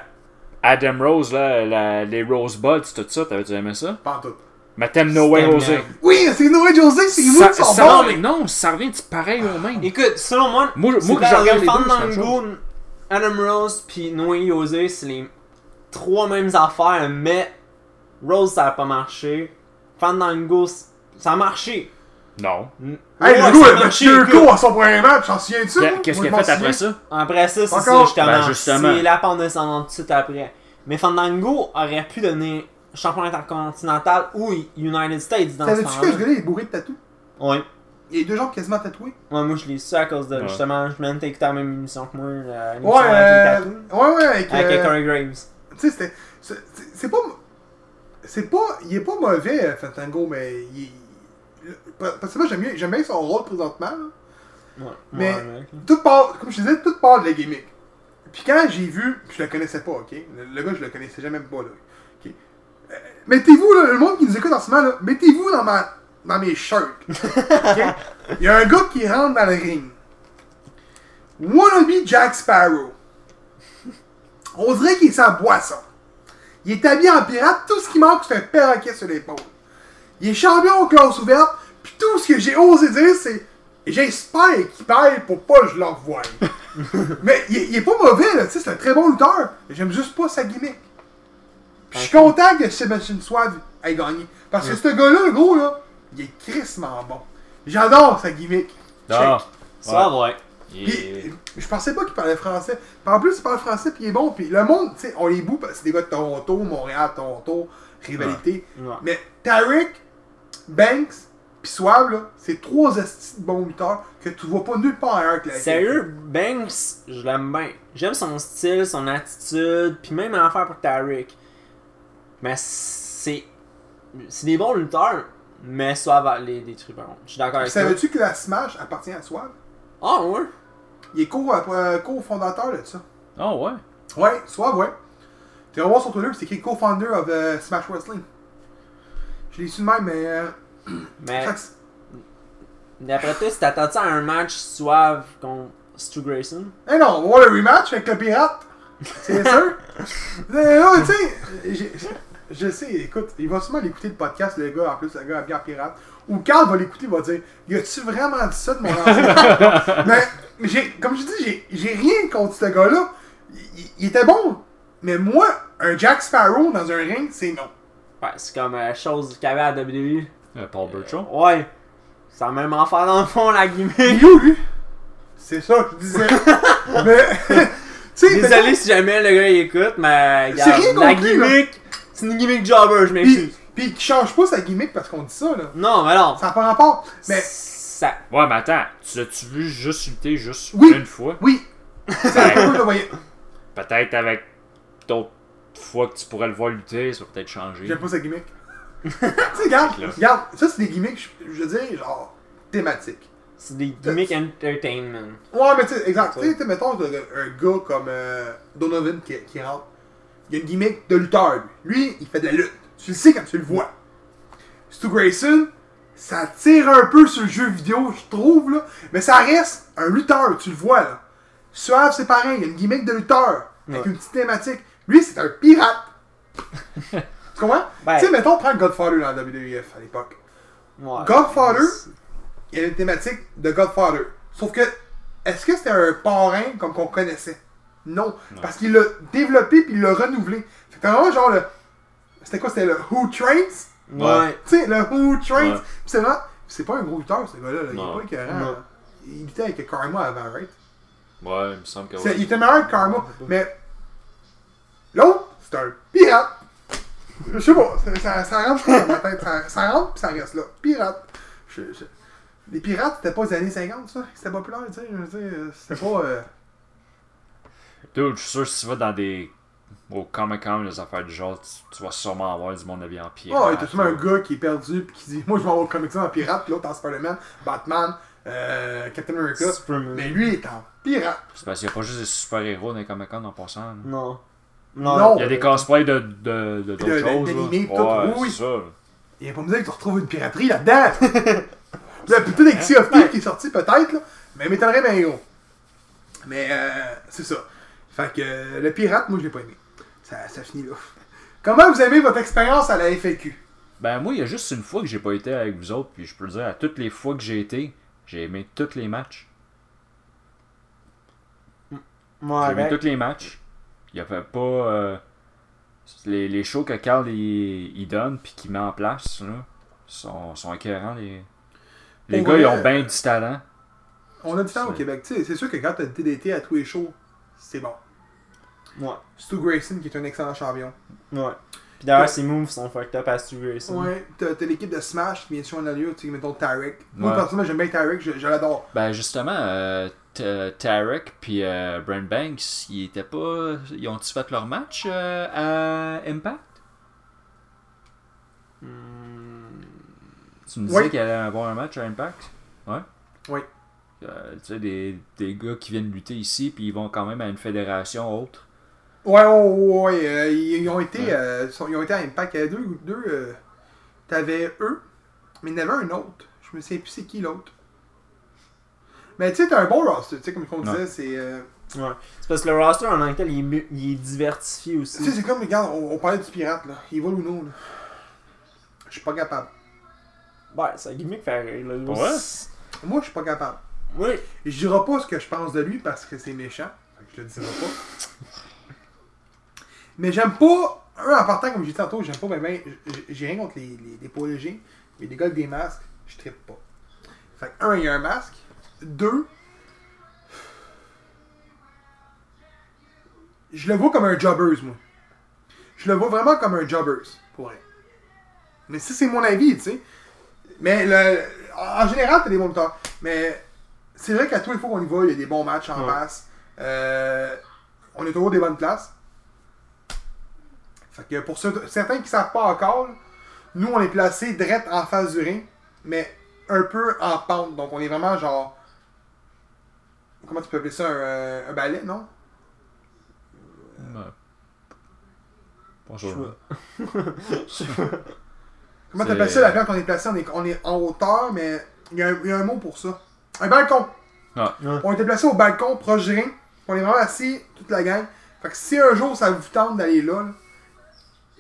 Adam Rose, là, la- les Rosebuds, tout ça, t'avais-tu aimé ça? Pas en tout. Mais t'aimes No Way Jose. Oui, c'est Noé José, c'est Ça, vous qui sont ça- bons. non, non, ça revient du pareil au même. Écoute, selon moi, Moi, c'est moi que dans je regarde les deux. Fandango, Adam Rose puis Noé José, c'est les trois mêmes affaires, mais Rose ça a pas marché. Fandango, ça a marché. Non. Hey, Ouais, le gars, ça il a a marché, à son premier match, j'en souviens-tu? Qu'est-ce qu'il a fait après ça? Après ça, c'est ça, justement. Ben, justement. C'est la pente descendante tout de suite après. Mais Fandango aurait pu devenir champion intercontinental ou United States dans ce Savais-tu que ce gars-là est bourré de tatous? Ouais. Il a deux jambes quasiment tatouées. Ouais, moi je l'ai su à cause de Ouais. justement, je de t'écouter la même émission que moi, la- l'émission Ouais, avec euh, les tatous. ouais, ouais, avec. Avec euh, Corey Graves. Tu sais, c'était. C'est pas. C'est pas. Il est pas mauvais, euh, Fantango, mais il. Parce que moi, j'aime bien, j'aime bien son rôle présentement. là. Ouais. Mais- Ouais. Tout part, comme je disais, tout part de la gimmick. Puis quand j'ai vu, je le connaissais pas, ok? Le, le gars, je le connaissais jamais pas, là. Mettez-vous, là, le monde qui nous écoute en ce moment, mettez-vous dans, ma, dans mes shirts. Il y a un gars qui rentre dans le ring. Wannabe Jack Sparrow. On dirait qu'il est sans boisson. Il est habillé en pirate, tout ce qui manque, c'est un perroquet sur l'épaule. Il est champion aux classes ouvertes, puis tout ce que j'ai osé dire, c'est j'espère qu'il perd pour pas que je le revoie. Mais il, il est pas mauvais, là, tu sais, c'est un très bon lutteur. J'aime juste pas sa gimmick. Puis je suis content que Sebastian Suave ait gagné. Parce que ce gars-là, gros, là, il est crissement bon. J'adore sa gimmick. Ah. Ça, ouais. Puis, je pensais pas qu'il parlait français. Puis en plus, il parle français, puis il est bon. Puis le monde, tu sais, on les boue parce que c'est des gars de Toronto, Montréal, Toronto, rivalité. Ouais. Mais Tarek, Banks, puis Suave, là, c'est trois estis de bons lutteurs que tu vois pas nulle part ailleurs que la Sérieux, Banks, je l'aime bien. J'aime son style, son attitude, puis même en affaire pour Tariq. Mais c'est. C'est des bons lutteurs, mais soit les détruire par contre. Je suis d'accord avec toi. Savais-tu que la Smash appartient à Suave? Ah ouais? Il est co- euh, co-fondateur de ça. Ah ouais. Ouais, Suave, ouais. Tu vas voir sur Twitter, c'est écrit co-founder of euh, Smash Wrestling. Je l'ai su de même, mais. euh, Mais d'après toi, si t'attends à un match suave contre Stu Grayson, Eh non, on va voir le rematch avec le pirate. C'est sûr. Non, tu sais, je sais, écoute, il va sûrement l'écouter le podcast, le gars, en plus, le gars habillé en pirate. Ou Carl va l'écouter, il va dire Y a-tu vraiment dit ça de mon ancien Mais, j'ai, comme je dis, j'ai, j'ai rien contre ce gars-là. Il, était bon. Mais moi, un Jack Sparrow dans un ring, c'est non. ouais, c'est comme la chose qu'il y avait à WWE. Euh, Paul Burchill. Ouais. C'est la même affaire dans le fond, la gimmick. Lui C'est ça que je disais. mais, tu sais, Désolé si jamais le gars il écoute, mais C'est rien regarde, la compris, là. C'est une gimmick jobber, je m'excuse. Puis, puis qui change pas sa gimmick parce qu'on dit ça, là. Non, mais non. Ça n'a pas rapport. Mais, Ça. Ouais, mais attends, tu l'as-tu vu juste lutter juste Oui. une fois? oui. Peut-être avec d'autres fois que tu pourrais le voir lutter, ça va peut-être changer. J'aime pas sa gimmick. tu sais, regarde, regarde, ça c'est des gimmicks, je, je veux dire, genre, thématiques. C'est des gimmicks entertainment. Ouais, mais tu sais, exact. Tu sais, mettons un gars comme euh, Donovan qui, qui rentre. Il y a une gimmick de lutteur, lui. Lui, il fait de la lutte. Tu le sais quand tu le vois. Stu Grayson, ça tire un peu sur le jeu vidéo, je trouve, là. Mais ça reste un lutteur, tu le vois, là. Suave, c'est pareil, il y a une gimmick de lutteur. Avec Ouais. une petite thématique. Lui, c'est un pirate. tu comprends? Ben- Tu sais, mettons, prends Godfather dans la WWF à l'époque. Ouais. Godfather, il y a une thématique de Godfather. Sauf que, est-ce que c'était un parrain comme qu'on connaissait? Non. Parce qu'il l'a développé puis il l'a renouvelé. Fait que t'as vraiment genre le. C'était quoi? C'était le Who Trains? Ouais. Tu sais, le Who Trains? Ouais. Pis c'est vraiment. C'est pas un gros lutteur, ce gars-là. là. Il Non. est pas écœurant. Non. là. Il luttait avec Karma avant, right? Ouais, il me semble que C'est- ouais. Il était meilleur que Karma. Mais. L'autre, c'est un pirate. Je sais pas, ça, ça, ça rentre dans ma tête. Ça, ça rentre pis ça reste là. Pirate. Je- je- Les pirates, c'était pas les années 50, ça. C'était populaire, tu sais. C'était pas. euh, Dude, je suis sûr que si tu vas dans des. Au Comic Con, les affaires du genre, tu, tu vas sûrement avoir du monde habillé en pirate. Oh, il y a sûrement un gars qui est perdu pis qui dit Moi, je vais au Comic Con en pirate, pis l'autre en Spider-Man, Batman, euh, Captain America. Superman. Mais lui, il est en pirate. C'est parce qu'il n'y a pas juste des super-héros dans les Comic Con en passant. là. Non. Non. Il y a des cosplays de, de, de, d'autres De- de- choses. là. d'animés, tout, ouais, oui. c'est ça. Il va pas me dire que tu retrouves une piraterie là-dedans. Là, peut-être avec Sea of Thieves qui est sorti, peut-être, là. Mais m'étonnerait bien gros. Mais, euh, c'est ça. Fait que euh, le pirate, moi, je l'ai pas aimé. Ça, ça finit là. Comment vous aimez votre expérience à la FAQ Ben, moi, il y a juste une fois que j'ai pas été avec vous autres, puis je peux le dire, à toutes les fois que j'ai été, j'ai aimé tous les matchs. Moi, J'ai aimé avec. tous les matchs. Il y avait pas. euh, les, les shows que Carl il, il donne puis qu'il met en place, là, sont, sont écœurants. Les, les Pour gars, ils ont bien du talent. On a du temps au Québec. Tu sais, c'est sûr que quand t'as le TDT à tous les shows, c'est bon. Ouais. Stu Grayson, qui est un excellent champion. Ouais. Puis d'ailleurs, ses moves sont fucked up à Stu Grayson. Ouais, t'as t'as l'équipe de Smash qui vient sur un lieu, tu sais, mettons Tarek. Moi, Ouais. personnellement, j'aime bien Tarek, je, je l'adore. Ben, justement, euh, T- Tarek puis euh, Brent Banks, ils étaient pas. Ils ont-ils fait leur match euh, à Impact? Hmm. Tu me disais Oui. qu'il allait avoir un match à Impact? Ouais? Oui. Euh, tu sais, des, des gars qui viennent lutter ici, puis ils vont quand même à une fédération autre. Ouais, ouais, ouais, ouais, euh, ils, ils ont été, Ouais. euh, ils ont été à Impact. Il y avait deux, deux euh, t'avais eux, mais il y en avait un autre. Je me souviens plus c'est qui l'autre. Mais tu sais, t'as un bon roster, tu sais, comme on disait, Ouais. c'est... euh, Ouais. C'est parce que le roster en tant que tel, il est, il est diversifié tu sais, aussi. c'est comme, regarde, on, on parlait du pirate, là. Il vole ou non, là. Je suis pas capable. Ouais, c'est un gimmick fait rire, là. Ouais. Moi, je suis pas capable. Oui. Je dirai pas ce que je pense de lui parce que c'est méchant. Fait que je le dirai pas. Mais j'aime pas. Un, en partant, comme j'ai dit tantôt, j'aime pas, ben, ben, j'ai rien contre les, les, les poids légers. Mais les gars avec des masques, je trippe pas. Fait que, un, il y a un masque. Deux, je le vois comme un jobbers, moi. Je le vois vraiment comme un jobbers, pour vrai. Mais ça, c'est mon avis, tu sais. Mais le, en général, t'as des bons lutteurs. Mais c'est vrai qu'à tous les fois qu'on y va, il y a des bons matchs en Ouais. masse. Euh, on est toujours des bonnes places. Fait que pour ceux- certains qui savent pas encore, nous on est placés direct en face du ring, mais un peu en pente. Donc on est vraiment genre. Comment tu peux appeler ça un, euh, un balai, non? Ouais. Bonjour. Je sais pas. Comment t'appelles ça la place qu'on est placé? On est, on est en hauteur, mais il y, a un- il y a un mot pour ça. Un balcon Ah. Ouais. On était placé au balcon, proche du ring. On est vraiment assis, toute la gang. Fait que si un jour ça vous tente d'aller là, là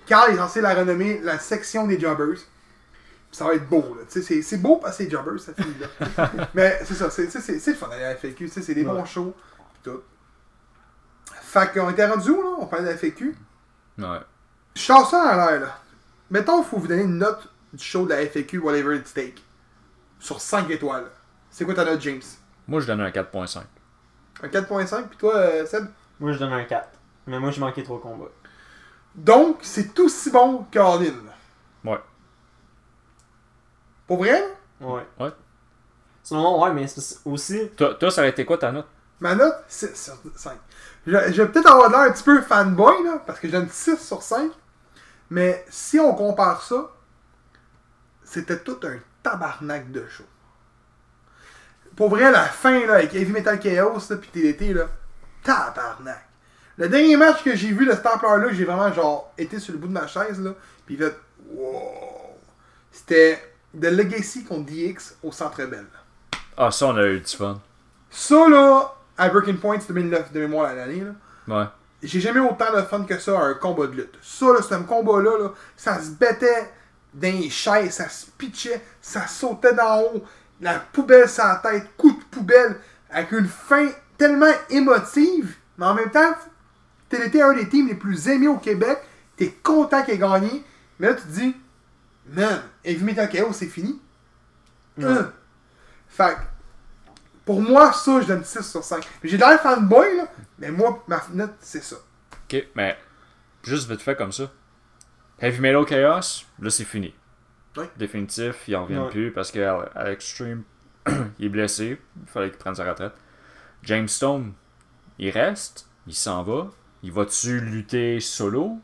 Carl est censé la renommer la section des jobbers. Puis ça va être beau, là. Tu sais, c'est- c'est beau parce que c'est jobbers, ça finit là. Mais c'est ça, c'est c'est- c'est- c'est le fun d'aller à la FAQ. tu sais, C'est des bons shows. pis tout. Fait qu'on était rendu où, là? On parlait de la FAQ. Ouais. Je sors ça l'air, là. Mettons, il faut vous donner une note du show de la FAQ, whatever it's take. Sur 5 étoiles. C'est quoi ta note, James? Moi, je donne un 4.5. Un 4.5, puis toi, euh, Seb? Moi, je donne un 4. Mais moi, j'ai manqué trop de combats. Donc, c'est aussi bon qu'All-In. Ouais. Pour vrai? Ouais. Ouais. Sinon, ouais, mais c'est aussi. Toi, toi, ça aurait été quoi ta note? Ma note, 6 sur 5. Je, je vais peut-être avoir l'air un petit peu fanboy, là, parce que je donne 6 sur 5. Mais si on compare ça, c'était tout un tabarnak de show. Pour vrai, la fin, là, avec Heavy Metal Chaos, là, puis TDT, là, tabarnak. Le dernier match que j'ai vu de cet ampleur-là, j'ai vraiment, genre, été sur le bout de ma chaise, là, puis fait, wow. C'était The Legacy contre DX au Centre Bell. Ah, ça, on a eu du fun. Ça, là, à Breaking Point 2009 de mémoire l'année, là, Ouais. j'ai jamais eu autant de fun que ça à un combat de lutte. Ça, là, c'est un combat-là, là, ça se bêtait dans les chaises, ça se pitchait, ça sautait d'en haut, la poubelle la tête, coup de poubelle, avec une fin tellement émotive, mais en même temps, t'es été un des teams les plus aimés au Québec, t'es content qu'il ait gagné, mais là, tu te dis, man, Heavy Metal KO, c'est fini. Ouais. Fait que, pour moi, ça, je donne 6 sur 5. J'ai l'air fanboy, là, mais moi, ma note, c'est ça. Ok, mais juste vite fait comme ça. Heavy Metal Chaos, là c'est fini. Oui. Définitif, il en revient plus parce qu'à à Extreme, il est blessé. Il fallait qu'il prenne sa retraite. James Stone, il reste, il s'en va. Il va-tu lutter solo?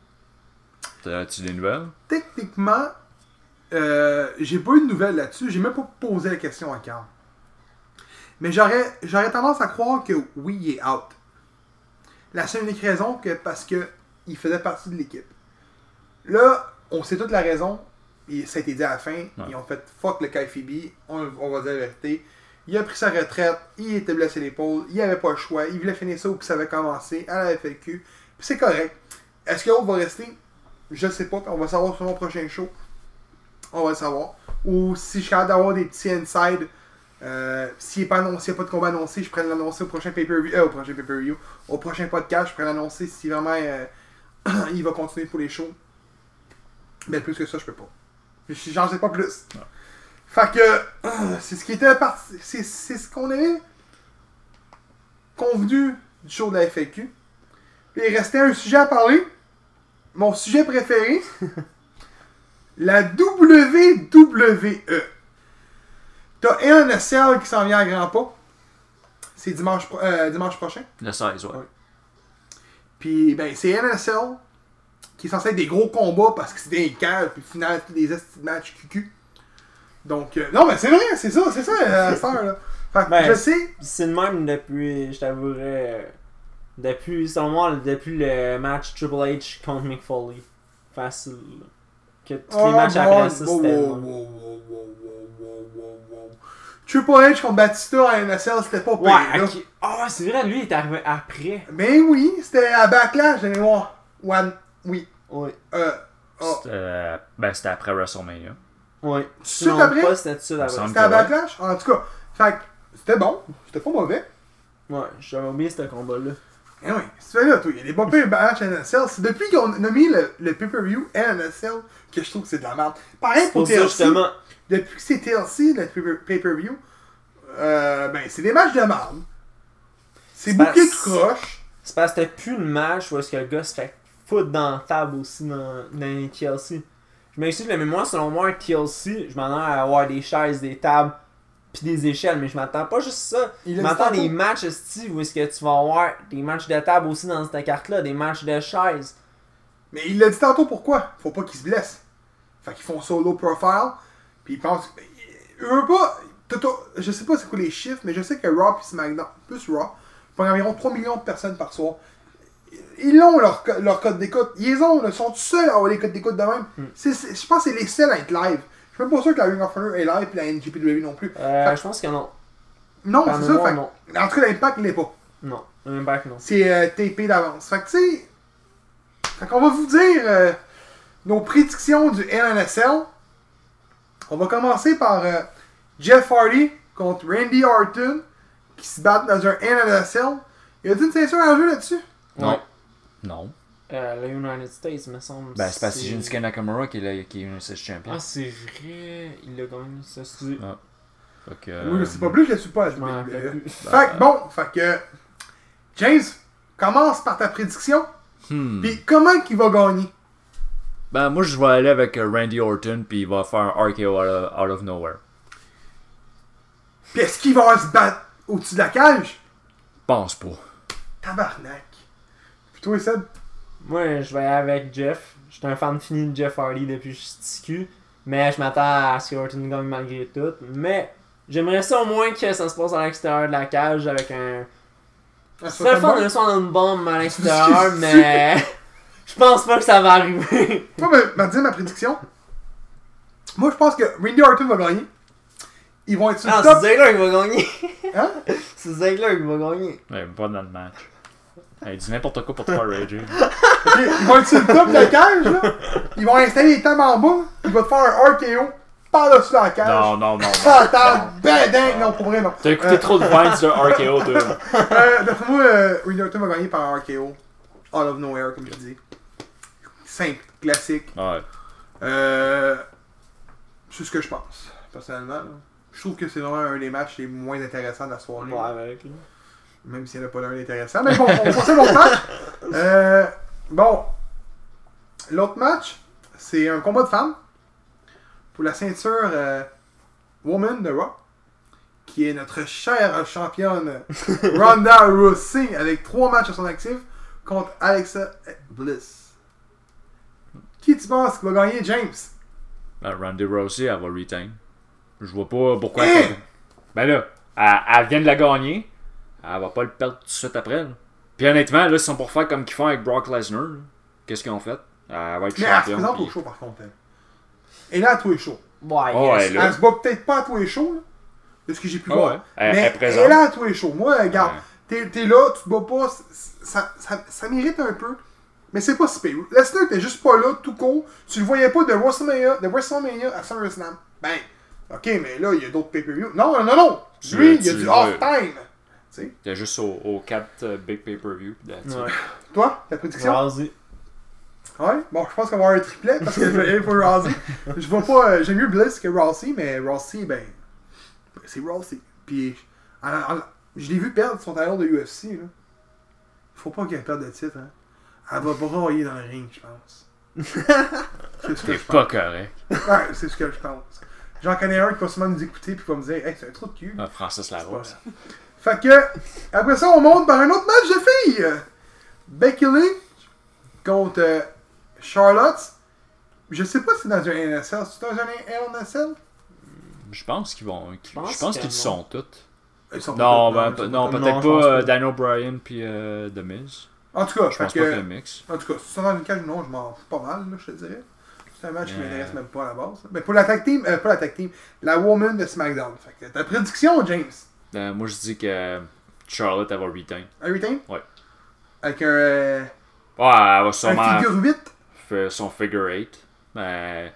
T'as-tu des nouvelles? Techniquement, euh, j'ai pas eu de nouvelles là-dessus. J'ai même pas posé la question à Carl. Mais j'aurais, j'aurais tendance à croire que oui, il est out. La seule unique raison, que parce que il faisait partie de l'équipe. Là, on sait toute la raison. Et ça a été dit à la fin. Ils ont fait fuck le Kai Phoebe. On, on va dire la vérité. Il a pris sa retraite. Il était blessé l'épaule. Il avait pas le choix. Il voulait finir ça où ça avait commencé. Le cul. Puis c'est correct. Est-ce que va rester? Je sais pas. On va savoir sur mon prochain show. On va le savoir. Ou si je suis capable d'avoir des petits inside. Euh, s'il n'y pas annoncé- s'il y a pas de combat annoncé, je pourrais l'annoncer au prochain pay-per-view. euh, au prochain pay-per-view. Au prochain podcast, je pourrais l'annoncer si vraiment euh, il va continuer pour les shows. Mais plus que ça, je peux pas. Je- J'en sais pas plus. Fait que euh, c'est ce qui était parti. C'est c'est ce qu'on avait convenu du show de la FAQ. Puis il restait un sujet à parler. Mon sujet préféré. la WWE. T'as NSL qui s'en vient à grands pas. C'est dimanche, euh, dimanche prochain. Le 16, ouais. Puis, ben, c'est NSL qui est censé être des gros combats parce que c'est des cages, puis au final, des matchs QQ. Donc, euh, non, mais c'est vrai, c'est ça, c'est ça, la star, là. Fait que Ben, je sais, C'est le même depuis, je t'avouerais, euh, depuis, selon moi, depuis le match Triple H contre Mick Foley. Facile. Que tous les Oh, matchs bon, après ça, c'était. wow, le wow, même. wow, wow, wow, wow, wow, wow. Triple H contre Batista à NSL, c'était pas pire, Ouais. Ah, c'est vrai, lui, il est arrivé après. Mais oui, c'était à Backlash, j'allais voir. One, oui. Oui. Euh, oh. C'était euh, ben, c'était après WrestleMania. Oui. Non, après? pas c'était tout de me après. C'était à. Backlash? En tout cas, fait que c'était bon, c'était pas mauvais. Ouais, j'avais oublié ce combat-là. Eh oui, c'est là, toi? Il y a des bons matchs NSL. C'est depuis qu'on a mis le, le pay-per-view NSL que je trouve que c'est de la merde. Pareil pour pour ça, TLC. justement. Depuis que c'est TLC, le pay- pay-per-view, euh, ben, c'est des matchs de merde. C'est pas- tout croche. C'est parce que c'était plus le match où est-ce que le gars se fait foutre dans la table aussi dans, dans les TLC. Je m'excuse, mais moi, selon moi, un TLC, je m'attends à avoir des chaises, des tables, puis des échelles, mais je m'attends pas juste ça. Il Je m'attends des matchs, Steve, où est-ce que tu vas avoir des matchs de table aussi dans cette carte-là, des matchs de chaises. Mais il l'a dit tantôt pourquoi? Faut pas qu'ils se blessent. Fait qu'ils font solo profile. Puis ils pensent. Eux pas. Je sais pas c'est quoi les chiffres, mais je sais que Raw et SmackDown, plus Raw, font environ 3 millions de personnes par soir. Ils ont leur, leur code d'écoute. Ils ont, ils sont seuls à avoir les codes d'écoute de même. Hmm. Je pense que c'est les seuls à être live. Je suis même pas sûr que la Ring of Honor est live et la NGPW non plus. Euh, je pense que non. Non, c'est ça. Fait, non. en tout cas, l'impact, il l'est pas. Non. Back, non. C'est euh, tapé d'avance. Fait que, tu sais. Fait qu'on va vous dire euh, nos prédictions du NNSL. On va commencer par euh, Jeff Hardy contre Randy Orton qui se battent dans un NNSL. Y a-t-il une ceinture en jeu là-dessus? Non. Ouais. Non. Euh, le United States, me semble. Ben, c'est parce que c'est Shinsuke Nakamura qui est, le- qui est United Champion. Ah, c'est vrai. Il a gagné ça. excusez. Ah. Fait que, Oui, euh, sais pas plus, je le suis pas. Je. Fait que bon, fait que. James, commence par ta prédiction. hmm. Puis comment qu'il va gagner? Ben, moi, je vais aller avec euh, Randy Orton, puis il va faire un RKO out of, out of nowhere. Puis est-ce qu'il va se battre au-dessus de la cage? Pense pas. Tabarnak. Puis toi, Seb? Moi, je vais aller avec Jeff. J'étais un fan fini de Jeff Hardy depuis que je suis TQ. Mais je m'attends à ce que Orton gagne malgré tout. Mais j'aimerais ça au moins que ça se passe à l'extérieur de la cage avec un. Ah, C'est le fun de le soir dans une bombe à l'extérieur, mais. Je pense pas que ça va arriver. Moi, ma dire ma prédiction. Moi, je pense que Randy Orton va gagner. Ils vont être sur Ah, le c'est top. Ziggler qui va gagner. Hein? C'est Ziggler qui va gagner. Ouais, pas dans le match. Elle dit n'importe quoi pour te faire rager. Ils vont être sur le top de la cage, là. Ils vont installer les tables en bas. Ils vont te faire un RKO par-dessus la cage. Non, non, non. non. Ça ben dingue. Non, pour vrai, non. T'as écouté trop de vibes de RKO, toi. Euh, D'après moi, euh, Randy Orton va gagner par un RKO. Out of nowhere, comme je dis. Simple, classique. Ouais. Euh, C'est ce que je pense, personnellement. là. Je trouve que c'est vraiment un des matchs les moins intéressants de la soirée. Ouais, avec. Même s'il n'y en a pas d'un intéressant. Mais bon, on passe à l'autre match. Euh, bon. L'autre match, c'est un combat de femmes. Pour la ceinture euh, Woman de Raw. Qui est notre chère championne Ronda Rousey. Avec trois matchs à son actif. Contre Alexa Bliss. Qui tu penses qui va gagner, James? Ben, Randy Rousey, elle va retain. Je vois pas pourquoi. Hein? elle- Ben là, elle, elle vient de la gagner. Elle va pas le perdre tout de suite après. là. Puis honnêtement, là, ils sont pour faire comme qu'ils font avec Brock Lesnar. Qu'est-ce qu'ils ont fait? Elle va être Mais elle se championne. présente puis- au show par contre. elle. Et là, à tous les shows. Ouais, Oh, yes. là. Elle se bat peut-être pas à tous les shows, là, de ce que j'ai pu Ah voir. ouais. Elle, mais elle présente. elle est là à tous les shows. Moi, regarde, Ouais. t'es, là, tu te bats pas, ça, ça, ça mérite un peu. Mais c'est pas si pire. Lesnar était juste pas là, tout court. Tu le voyais pas de WrestleMania, de WrestleMania à SummerSlam. Ben, ok, mais là, il y a d'autres pay-per-view. Non, non, non, non. Lui, il y a du off-time. Tu sais. T'es juste au, au 4 Big Pay-Per-View. Ouais. Toi, ta prédiction? Vas-y. Ouais. Bon, je pense qu'on va avoir un triplet parce que aller pour Rousey. Je vois pas. euh, J'aime mieux Bliss que Rousey, mais Rousey, ben. C'est Rousey. Puis, en- en- je l'ai vu perdre son talent de UFC, là. Faut pas qu'elle perde de titre, hein. Elle va brailler dans le ring, je pense. c'est ce que je pas pense. correct. Ouais, c'est ce que je pense. J'en connais un qui va sûrement nous écouter puis qui va me dire, hey, c'est un trou de cul. Ah, Francis Larose. Fait que, après ça, on monte par un autre match de filles. Becky Lynch contre euh, Charlotte. Je sais pas si c'est dans un NSL. C'est dans un NSL? Je pense qu'ils vont. Je pense qu'ils sont tous. Ils sont Non, ben, non, peut-être pas euh, pas. Daniel Bryan puis euh, The Miz. En tout cas, Je pense que, pas que le mix. en tout cas, si c'est dans une cage, non, je m'en fous pas mal, là, je te dirais. C'est un match qui m'intéresse même pas à la base. Mais pour la tag team, euh, pas la tag team, la woman de SmackDown. Fait que ta prédiction, James? Euh, moi, je dis que Charlotte, elle va retain. Un retain? Ouais. Avec un, euh, Ouais, elle va un sûrement figure 8? faire son figure 8. Mais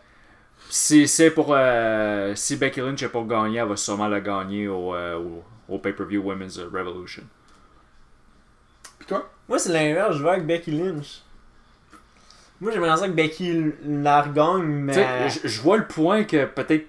si c'est pour. euh, si Becky Lynch est pour gagner, elle va sûrement le gagner au, euh, au, au pay-per-view Women's Revolution. Pis toi? Moi, c'est l'inverse, je vais avec Becky Lynch. Moi, j'aimerais ça que Becky la regagne, Tu sais, mais. je vois le point que peut-être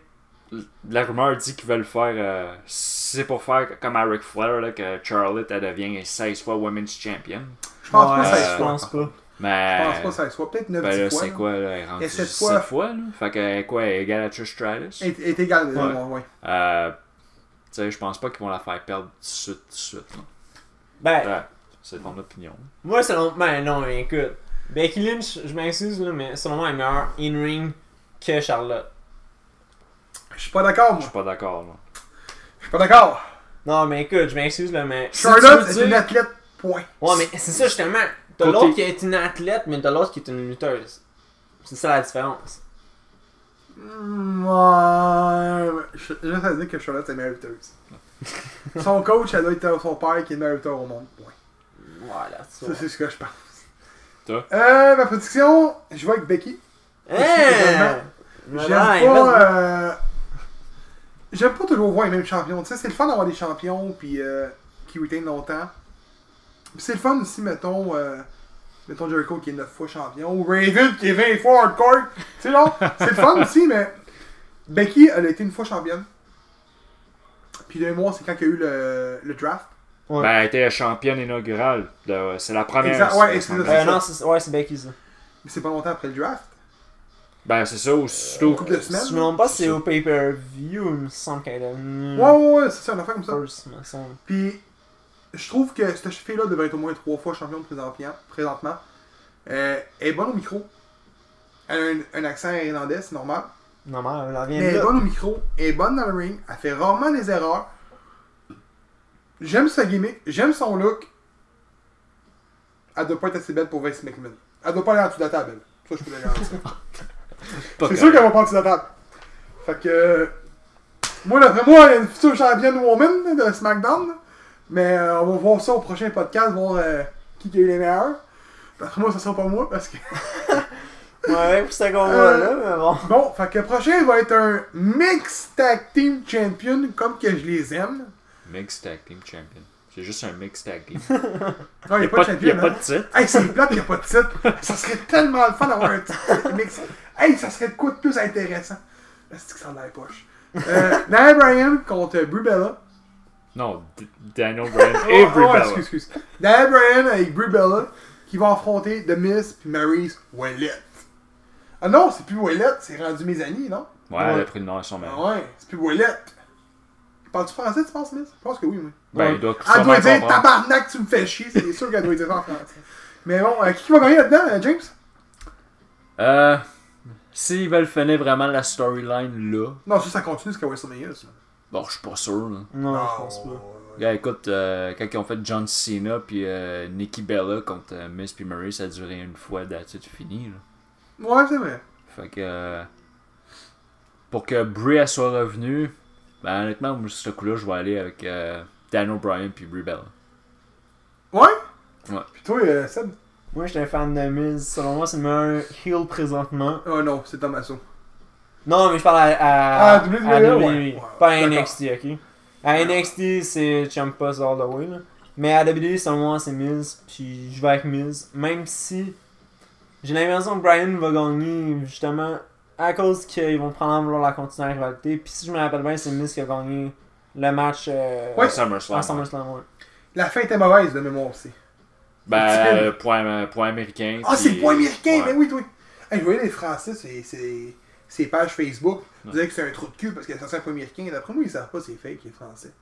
la rumeur dit qu'ils veulent faire. euh, c'est pour faire comme à Ric Flair, là, que Charlotte elle devient 16 fois Women's Champion. Je pense Ouais, pas que ça euh, se je pense pas. Mais. Je pense pas que ça soit. Peut-être 9 Ben là, fois. c'est quoi, là? Elle est rendue Et sept 7 fois. fois. là? Fait que, quoi, elle est égale à Trish Stratus? Est, est égal, Ouais. Euh, tu sais, je pense pas qu'ils vont la faire perdre tout de suite, tout de suite. là. Ben, Ouais, c'est ton opinion. moi, selon. Ben, non, mais écoute. Becky Lynch, je m'excuse, là, mais selon moi, elle est meilleure in-ring que Charlotte. Je suis pas d'accord, Je moi. suis pas d'accord. Je suis pas d'accord. Non, mais écoute, je m'excuse, là, mais. Charlotte est une athlète, point. Ouais, mais c'est ça, justement. T'as l'autre qui est une athlète, mais t'as l'autre qui est une lutteuse. C'est ça la différence. Hmm, Ouais. Je je juste à dire que Charlotte est meilleure lutteuse. Son coach, elle doit être son père qui est le meilleur lutteur au monde. Point. Voilà, ça. Ça, c'est ce que je pense. Toi? Euh, ma prédiction, je vais avec Becky. Hein? J'aime pas. euh, J'aime pas toujours voir les mêmes champions. Tu sais, c'est le fun d'avoir des champions puis euh, qui retain longtemps. C'est le fun aussi, mettons, euh, mettons Jericho qui est 9 fois champion ou Raven qui est 20 fois hardcore. Tu sais, c'est le fun aussi, mais Becky, elle a été une fois championne. Puis le mois, c'est quand il y a eu le, le draft. Ouais. Ben, elle était championne inaugurale. C'est la première. Exact, c'est-. Euh, ouais, c'est Becky, ça. Mais c'est pas longtemps après le draft. Ben, c'est ça, ou Une surtout. couple de semaines. Si je me trompe pas, c'est au pay-per-view, il me semble qu'elle. Ouais, ouais, ouais, c'est ça, une affaire comme ça. First, me semble. Puis, je trouve que cette fille-là devrait être au moins trois fois championne présentement. présentement. Euh, elle est bonne au micro. Elle a un, un accent irlandais, c'est normal. Normal, elle en Mais vient elle de est bonne au micro, elle est bonne dans le ring, elle fait rarement des erreurs. J'aime sa gimmick, j'aime son look. Elle doit pas être assez belle pour Vince McMahon. Elle doit pas aller en dessous de la table. elle. Ça, je peux le garantir. Pas C'est sûr qu'elle va de la table. Fait que. euh, Moi, d'après moi, elle est une future championne woman de SmackDown. Mais euh, on va voir ça au prochain podcast, voir euh, qui qui a eu les meilleurs. D'après moi, ça sera pas moi parce que. Ouais, pour ce Euh, là, mais bon. Bon, fait que le prochain va être un Mixed Tag Team Champion, comme que je les aime. Mixed Tag Team Champion. C'est juste un Mixed Tag Team. Non, il n'y a, pas hein? de titre. Hey, c'est plate qu'il n'y a pas de titre. Ça serait tellement le fun d'avoir un titre mix. Hey, ça serait de quoi de plus intéressant? Est-ce que ça a l'air poche? Euh, Daniel Bryan contre Brie Bella. Non, D- Daniel Bryan et Oh, oh, Bella. excuse, excuse. Daniel Bryan avec Brie Bella qui vont affronter The Miz puis Maryse Ouellette. Ah non, c'est plus Ouellette, c'est rendu mes amis, non? Ouais, elle a pris le nom à son mari. Ah ouais, c'est plus Ouellette. Parles-tu français, tu penses, Miz? Je pense que oui, oui. Ben, Ouais. il doit Elle doit dire comprendre. tabarnak, tu me fais chier, c'est sûr qu'elle doit dire ça en français. Mais bon, euh, qui qui va gagner là-dedans, euh, James? Euh, s'ils veulent finir vraiment la storyline là, Non, ça, ça continue jusqu'à WrestleMania, ça. bon, je suis pas sûr. Là. Non, je pense pas. Gars, écoute, euh, quand ils ont fait John Cena puis euh, Nikki Bella contre euh, Miss puis Murray, ça a duré une fois d'attitude fini. Là. Ouais, c'est vrai. Fait que. pour que Brie elle soit revenue, ben honnêtement, moi, sur ce coup-là, je vais aller avec euh, Daniel Bryan puis Brie Bella. Ouais? Ouais. Puis toi, euh, Seb? Moi, j'étais un fan de Miz. Selon moi, c'est le meilleur heel présentement. Oh non, c'est Tommaso. Non, mais je parle à, Ah, à, WWE, à WWE, ouais. Ouais, pas à. NXT, ok? À NXT, c'est Champas all the way, là. Mais à WWE, selon moi, c'est Miz, puis je vais avec Miz. Même si j'ai l'impression que Brian va gagner, justement, à cause qu'ils vont prendre en vouloir la continuer la rivalité. Puis si je me rappelle bien, c'est Miz qui a gagné le match euh, Ouais. À SummerSlam. à SummerSlam, ouais. La fin était mauvaise de mémoire aussi. Ben, euh, point, euh, point américain. Ah, c'est le point américain, ouais. mais oui, oui. Hey, je voyais les Français, c'est, c'est, c'est pages Facebook. Vous Ouais. disaient que c'est un trou de cul parce que c'est un point américain. D'après moi, ils savent pas c'est fake, les Français.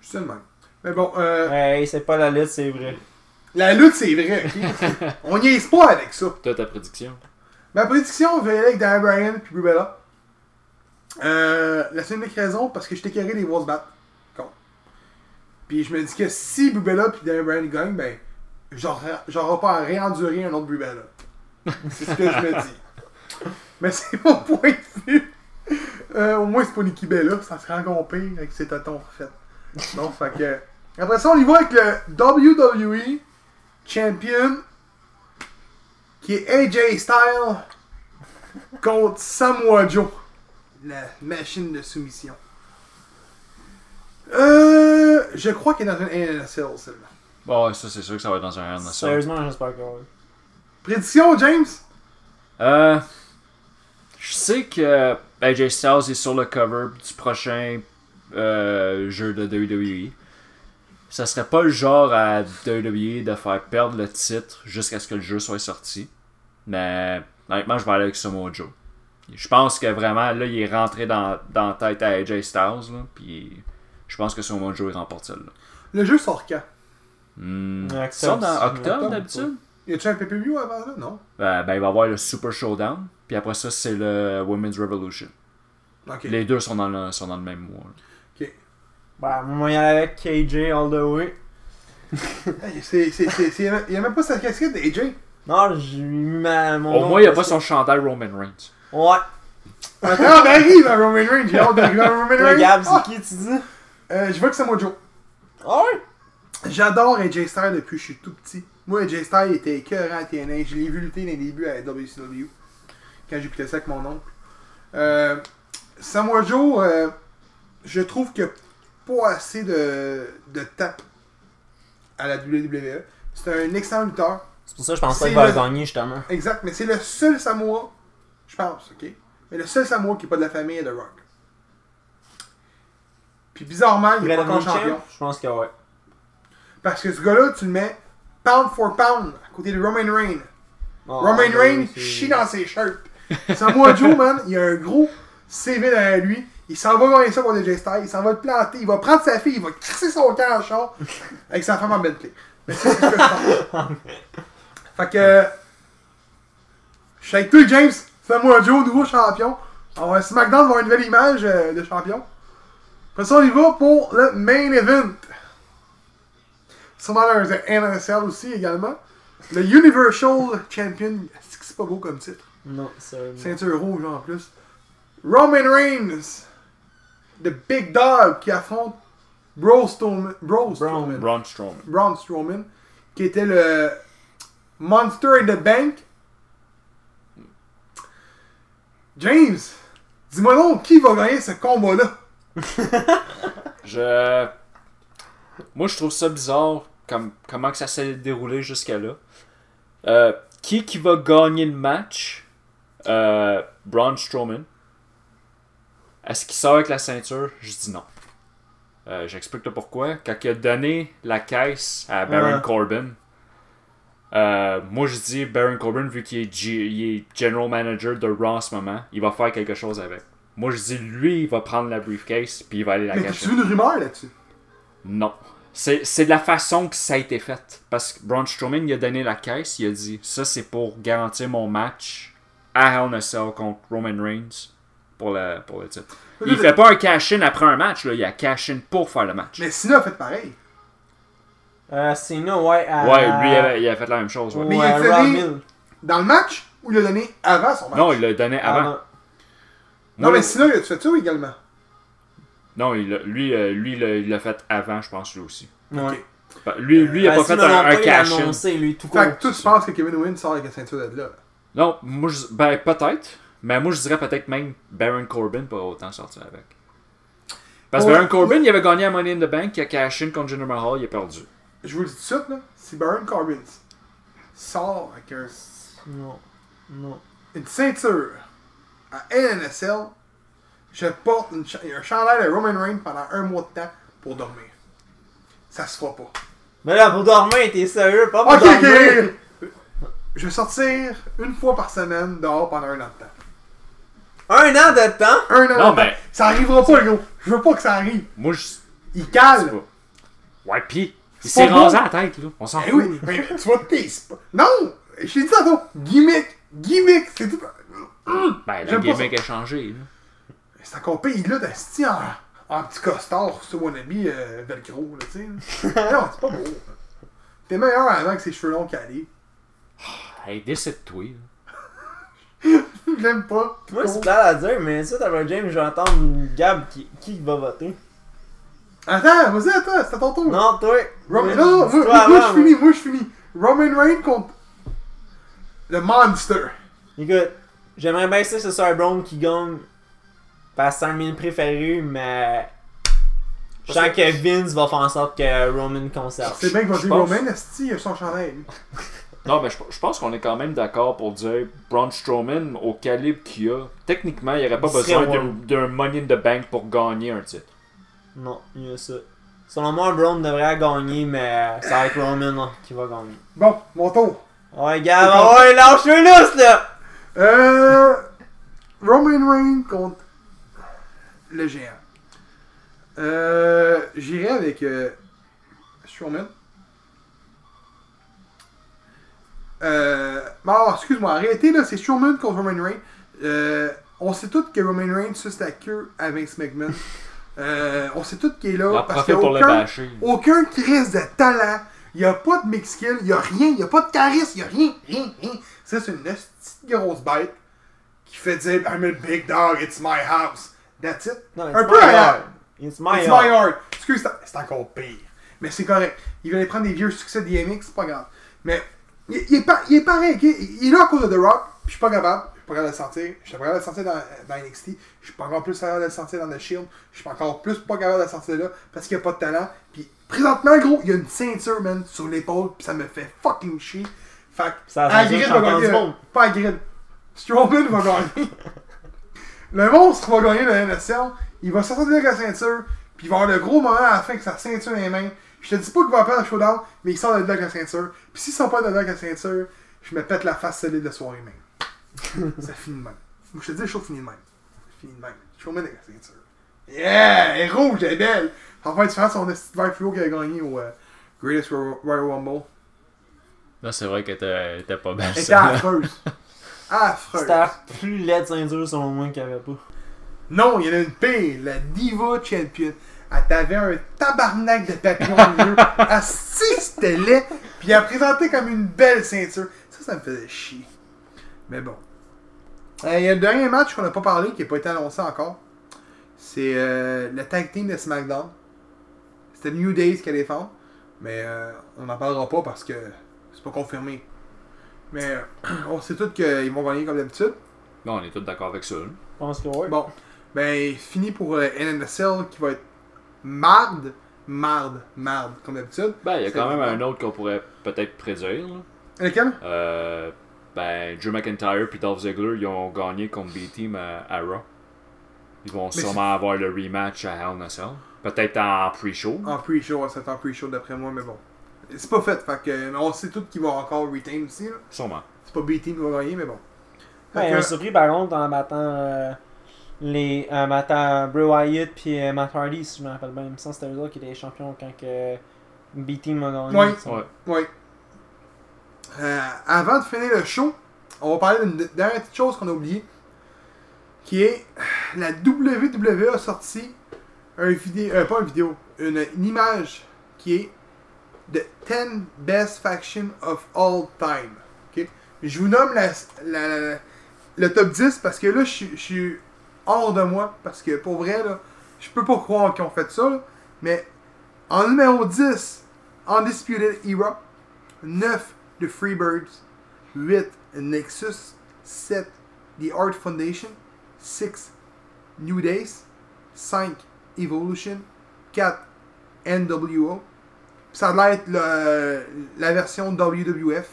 Je suis le même. Mais bon, euh, Ouais, c'est pas la lettre, c'est vrai. la lutte, c'est vrai, ok? On n'y est pas avec ça. Toi, ta prédiction? Ma prédiction, je vais y aller avec Dan Bryan puis Brie Bella. Euh, la seule unique raison, parce que je t'ai carré des voir se battre. Con. Puis je me dis que si Brie Bella puis Dan Bryan gagnent, ben, j'aurai j'aurai pas à réendurer un autre Brie Bella. C'est ce que je me dis. Mais c'est mon point de vue. Euh, au moins, c'est pas Nikki Bella, ça serait encore pire avec ses tatons refaits. Non, fait que. Après ça, on y va avec le WWE Champion qui est AJ Styles contre Samoa Joe, la machine de soumission. Euh, je crois qu'il est dans un NSL seulement. Bon, ouais, ça, c'est sûr que ça va être dans un Cell. Sérieusement, j'espère que oui. Prédiction, James? Euh. Je sais que AJ Styles est sur le cover du prochain euh, jeu de WWE. Ça serait pas le genre à WWE de faire perdre le titre jusqu'à ce que le jeu soit sorti. Mais honnêtement, je vais aller avec Samoa Joe. Je pense que vraiment, là, il est rentré dans, dans la tête à AJ Styles. Là, puis je pense que Samoa Joe il remporte celle-là. Le jeu sort quand? Hmm. Octobre, Ça dans octobre d'habitude? Y a-tu un PPV avant là? Non. Ben, ben, il va y avoir le Super Showdown. Puis après ça, c'est le Women's Revolution. Ok. Les deux sont dans le, sont dans le même mois. là. Bah, moi, y aller avec KJ all the way. Hey, c'est, c'est, c'est, c'est- il y a même pas sa casquette d'AJ. Non, j'ai mis ma, mon Au moins, il n'y a pas son chandail Roman Reigns. Ouais. Attends, on arrive à Roman Reigns. J'ai hâte d'arriver à Roman Reigns. Gab, c'est Ah, qui tu dis? Euh, je vois que c'est moi Joe. Ah ouais? J'adore AJ Styles depuis que je suis tout petit. Moi, AJ Styles était écœurant à TNA. Je l'ai vu lutter dans les débuts à WCW. Quand j'écoutais ça avec mon oncle. Euh, Samoa Joe, euh, je trouve qu'il n'y a pas assez de, de tape à la WWE. C'est un excellent lutteur. C'est pour ça que je pense pas qu'il va le- gagner, justement. Exact, mais c'est le seul Samoa, je pense, ok? Mais le seul Samoa qui n'est pas de la famille de Rock. Puis bizarrement, il n'est pas encore champion. Je pense que ouais. Parce que ce gars-là, tu le mets pound for pound à côté de Roman Reigns. Oh, Roman ouais, Reigns chie dans ses shirts. Samoa Joe, man, il a un gros CV derrière lui. Il s'en va gagner ça pour DJ Styles. Il s'en va le planter. Il va prendre sa fille. Il va crisser son camp en char avec sa femme en Bentley. Mais c'est ce que je pense. Fait que. Je suis avec toi, James. Samoa Joe, nouveau champion. Alors, SmackDown va avoir une nouvelle image euh, de champion. Après ça, on y va pour le main event. Sûrement un NSL aussi également. Le Universal Champion. Est-ce que c'est pas beau comme titre? Non, c'est. Ceinture rouge en plus. Roman Reigns. The Big Dog qui affronte Braun Strowman. Braun Strowman. Braun Strowman. Braun Strowman. Qui était le Monster in the Bank. James, dis-moi donc, qui va gagner ce combat-là? Je. Moi, je trouve ça bizarre comme, comment que ça s'est déroulé jusqu'à là. Euh, qui qui va gagner le match? Euh, Braun Strowman. Est-ce qu'il sort avec la ceinture? Je dis non. Euh, J'explique le pourquoi. Quand il a donné la caisse à Baron Ouais. Corbin, euh, moi je dis Baron Corbin, vu qu'il est, general manager de Raw en ce moment, il va faire quelque chose avec. Moi je dis lui, il va prendre la briefcase puis il va aller la Mais cacher. tu vu une rumeur là-dessus? Non. C'est c'est de la façon que ça a été fait. Parce que Braun Strowman, il a donné la caisse, il a dit ça c'est pour garantir mon match à Hell in a Cell contre Roman Reigns pour le, pour le titre. Il fait pas un cash-in après un match, là, il a cash-in pour faire le match. Mais Cena a fait pareil. Euh, Cena, ouais. à- Ouais, lui il a, il a fait la même chose. ouais. Mais il euh, a Mill. Dans le match ou il l'a donné avant son match? Non, il l'a donné avant. Non, Moi, mais Cena, il a fait ça également? Non, il l'a- lui, euh, lui il l'a- fait avant, je pense, lui aussi. Ouais. Ok. Ben, Lui, lui il a Ben, pas fait un, un pas, il a cash-in. annoncé, lui, tout Fait que toi, tu penses que Kevin Owens sort avec la ceinture de là? Non, moi, je, ben peut-être. Mais moi, je dirais peut-être même Baron Corbin pourrait autant sortir avec. Parce que Ouais. Baron Corbin, il avait gagné à Money in the Bank, il a cash in contre Jinder Mahal, il a perdu. Je vous le dis tout de suite, là. Si Baron Corbin sort avec un- Non. Non. une ceinture à NNSL, je porte une cha- un chandail de Roman Reigns pendant un mois de temps pour dormir. Ça se fera pas. Mais là, pour dormir, t'es sérieux? Pas pour Ok, dormir. ok. Je vais sortir une fois par semaine dehors pendant un an de temps. Un an de temps? Un an Non, de mais- temps. Ça arrivera pas, gros. Je veux pas que ça arrive. Moi, je. Il cale. Ouais, pis. Il s'est rasé la tête, là. On s'en Eh fout. oui, mais tu vas te pisser. Non! Je t'ai dit tantôt, gimmick, gimmick, c'est tout. Ben, pas gimmick a changé, là. C'est encore pays là d'asti en, en petit costard sur wannabe euh, velcro, là, tu sais. non, c'est pas beau. T'es meilleur avant avec ses cheveux longs calés. Hey, décide-toi, là. Je l'aime pas. Moi, c'est plat à dire, mais ça, t'avais James, je vais entendre Gab qui, qui va voter. Attends, vas-y, attends, c'est à ton tour. Non, toi. Rom- Mais non, moi, je finis, moi je finis. Roman Reigns contre le Monster. Écoute, j'aimerais bien ça que ce soit Brown qui gagne. Parce que c'est un de mes préférés, mais. Je sens que- que Vince va faire en sorte que Roman conserve. C'est bien qu'il va dire pense- Roman, Esti, il a son chandail. Non, mais je, je pense qu'on est quand même d'accord pour dire Braun Strowman, au calibre qu'il a, techniquement, il n'y aurait pas besoin d'un- Money in the Bank pour gagner un titre. Non, il y a ça. Selon moi, Brown devrait gagner, mais ça va être Roman là, qui va gagner. Bon, mon tour. Ouais, Gab, ouais, lâche-le lousse là! Euh, Roman Reigns contre le géant. Euh, J'irai avec euh, Strowman. Euh, bon, excuse-moi, arrêtez là, c'est Strowman contre Roman Reigns. Euh, on sait tous que Roman Reigns suce la queue à Vince McMahon. Euh, on sait tous qu'il est là en parce qu'il aucun, aucun crise de talent. Il n'y a pas de mix skill, il n'y a rien, il n'y a pas de charisme, il n'y a rien, rien, rien. Ça, c'est une petite grosse bête qui fait dire I'm a big dog, it's my house. That's it. Non, Un peu à. It's my It's my heart. Excuse, c'est- encore pire. Mais c'est correct. Il va aller prendre des vieux succès de DMX, c'est pas grave. Mais il, il est, pas, il est pareil? Il est là à cause de The Rock, puis je suis pas capable. Je suis pas capable de le sentir. Je suis pas capable de le sentir dans, dans NXT. Je suis pas encore plus capable de le sentir dans The Shield. Je suis pas encore plus pas capable de le sentir là parce qu'il n'y a pas de talent. Puis présentement, gros, il y a une ceinture, man, sur l'épaule, puis ça me fait fucking chier. Fait que Ça a changé Hagrid le va gagner. Pas Hagrid. Strowman va gagner. Le monstre va gagner le NSL. Il va sortir avec la ceinture. Puis il va avoir le gros moment à la fin avec sa ceinture dans les mains. Je te dis pas qu'il va perdre le showdown, mais il sort de avec la ceinture. Puis s'il sort pas de avec la ceinture, je me pète la face solide de soirée même. ça finit de même. Moi, je te dis, le show finit de même. Ça finit de même. Showman avec la ceinture. Yeah! Elle est rouge, elle est belle! En fait, tu fais son petit vert fluo qui a gagné au euh, Greatest Royal Rumble? Là, c'est vrai qu'elle était, était pas belle, Elle était affreuse. affreuse. C'était la plus laide ceinture selon moi qu'il y avait pas. Non, il y en a une pire, la Diva Champion. Elle t'avait un tabarnak de papillon au milieu. Assis, c'était laid. Puis elle a présenté comme une belle ceinture. Ça, ça me faisait chier. Mais bon. Euh, Il y a le dernier match qu'on n'a pas parlé, qui n'a pas été annoncé encore. C'est euh, le tag team de SmackDown. C'était New Days qui allait défendre. Mais euh, on n'en parlera pas parce que c'est pas confirmé. Mais euh, on sait tous qu'ils vont gagner comme d'habitude. Non, on est tous d'accord avec ça. là. Je pense que ouais. Bon, ben, fini pour euh, NNSL qui va être marde, marde, marde, comme d'habitude. Ben, il y a quand même un autre qu'on pourrait peut-être prédire. là. Lequel? Euh, ben, Drew McIntyre puis Dolph Ziggler, ils ont gagné contre B-Team à, à Raw. Ils vont Mais sûrement avoir le rematch à Hell in a Cell. Peut-être en pre-show. En pre-show, c'est en pre-show d'après moi, mais bon. C'est pas fait, fait que mais on sait tous qu'ils vont encore retain aussi. là. Sûrement. C'est pas B-Team qui va gagner, mais bon. Ouais, que- on surpris par contre en battant euh, les en battant Bray Wyatt puis euh, Matt Hardy si je me rappelle bien. Il me semble que c'était eux autres qui étaient les champions quand que B-Team a gagné. Ouais. semble. Ouais. Oui. Euh, avant de finir le show, on va parler d'une dernière petite chose qu'on a oubliée. Qui est la WWE a sorti un vidéo, euh, pas une vidéo, une, une image qui est The 10 Best Faction of All Time. Je vous nomme le top 10 parce que là, je suis- hors de moi. Parce que pour vrai, là, je peux pas croire qu'ils ont fait ça. Mais en numéro 10, Undisputed Era. 9, The Freebirds. 8, Nexus. 7, The Art Foundation. 6, New Days. 5, Evolution. 4, NWO. Ça a l'air être le- la version WWF.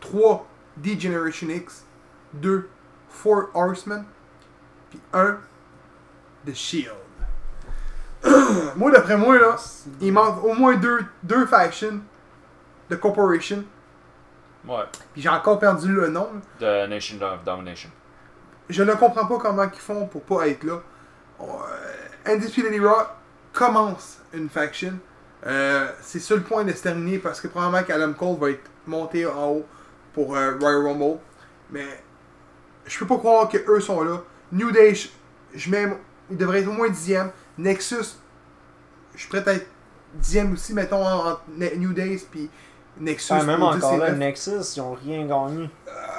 3, D-Generation X. 2, Four Horsemen. Puis 1, The Shield. moi, d'après moi, là, il manque au moins deux, deux factions de Corporation. Ouais. Puis j'ai encore perdu le nom. The Nation of Domination. Je ne comprends pas comment ils font pour pas être là. Euh, Undisputed Era commence une faction. Euh, c'est sur le point de se terminer parce que probablement qu'Adam Cole va être monté en haut pour euh, Royal Rumble. Mais je peux pas croire que eux sont là. New Day, je, je mets, il devrait être au moins dixième. Nexus, je suis prêt à être dixième aussi, mettons, entre New Days puis Nexus. Ouais, même pour 10 encore là, neuf. Nexus, ils ont rien gagné.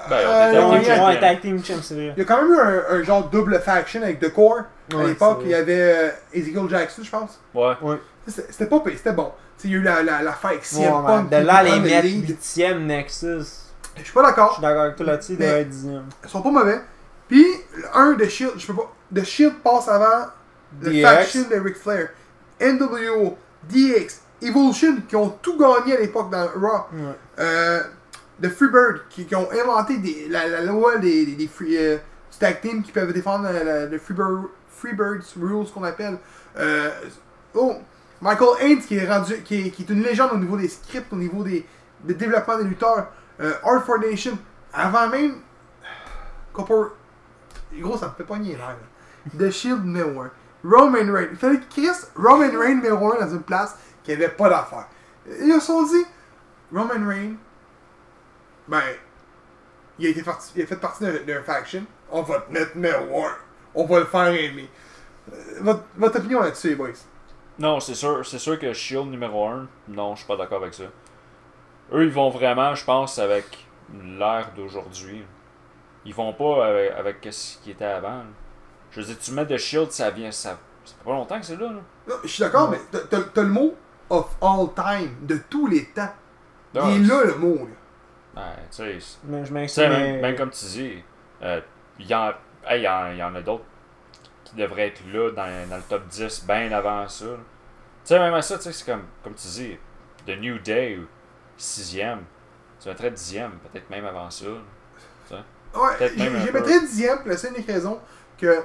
Ben, Euh, ils ont été il y a- tag team Ouais, champions. tag team champ, c'est vrai. Il y a quand même eu un, un genre double faction avec The Core. à Ouais, l'époque, c'est il y avait euh, Ezekiel Jackson, je pense. Ouais. C'était c'était pas pire, c'était bon. Tu sais, il y a eu la, la, la fight avec CM Ouais, Punk. de là, les le mettre lead. 8ème Nexus. Je suis pas Je d'accord. suis d'accord avec toi là-dessus, il Mais- doit être 10ème. Ils sont pas mauvais. Puis, 1 de Shield, je peux pas. The Shield passe avant le DX. faction de Ric Flair. NWO, DX, Evolution, qui ont tout gagné à l'époque dans Raw. Ouais. Euh, The Freebird, qui, qui ont inventé des, la, la loi des, des, des free, euh, tag team qui peuvent défendre la- le Freebird, Freebirds Rules qu'on appelle. Euh, oh, Michael Haynes qui est rendu, qui est, qui est une légende au niveau des scripts, au niveau des, des développements des lutteurs. Euh, Art for Nation, avant même. Copper. Gros, ça me fait l'air. là. The Shield numéro 1. Roman Reigns. Il fallait que Chris, Roman Reigns numéro 1 dans une place qui avait pas d'affaires. Ils se sont dit, Roman Reigns, ben, il a, été parti- il a fait partie d'un faction. On va te mettre numéro 1. On va le faire aimer. Euh, votre, votre opinion là-dessus, les boys? Non, c'est sûr, c'est sûr que Shield numéro 1, non, je suis pas d'accord avec ça. Eux, ils vont vraiment, je pense, avec l'ère d'aujourd'hui. Ils vont pas avec, avec ce qui était avant. Je veux dire, tu mets de Shield, ça vient, ça, ça fait pas longtemps que c'est là. là. Non, je suis d'accord, mais t'as le mot of all time, de tous les temps. Ah, il est là le mot. Là. Ouais, tu sais, Mais je mais... même, même comme tu dis, euh, il y, en- hey, y en- y en a d'autres qui devraient être là dans, dans le top 10 bien avant ça. Tu sais, même à ça, tu sais, c'est comme, comme tu dis, The New Day, 6ème, tu mettrais 10ème, peut-être même avant ça. Ouais, j'ai mettrais dixième pour la seule raison que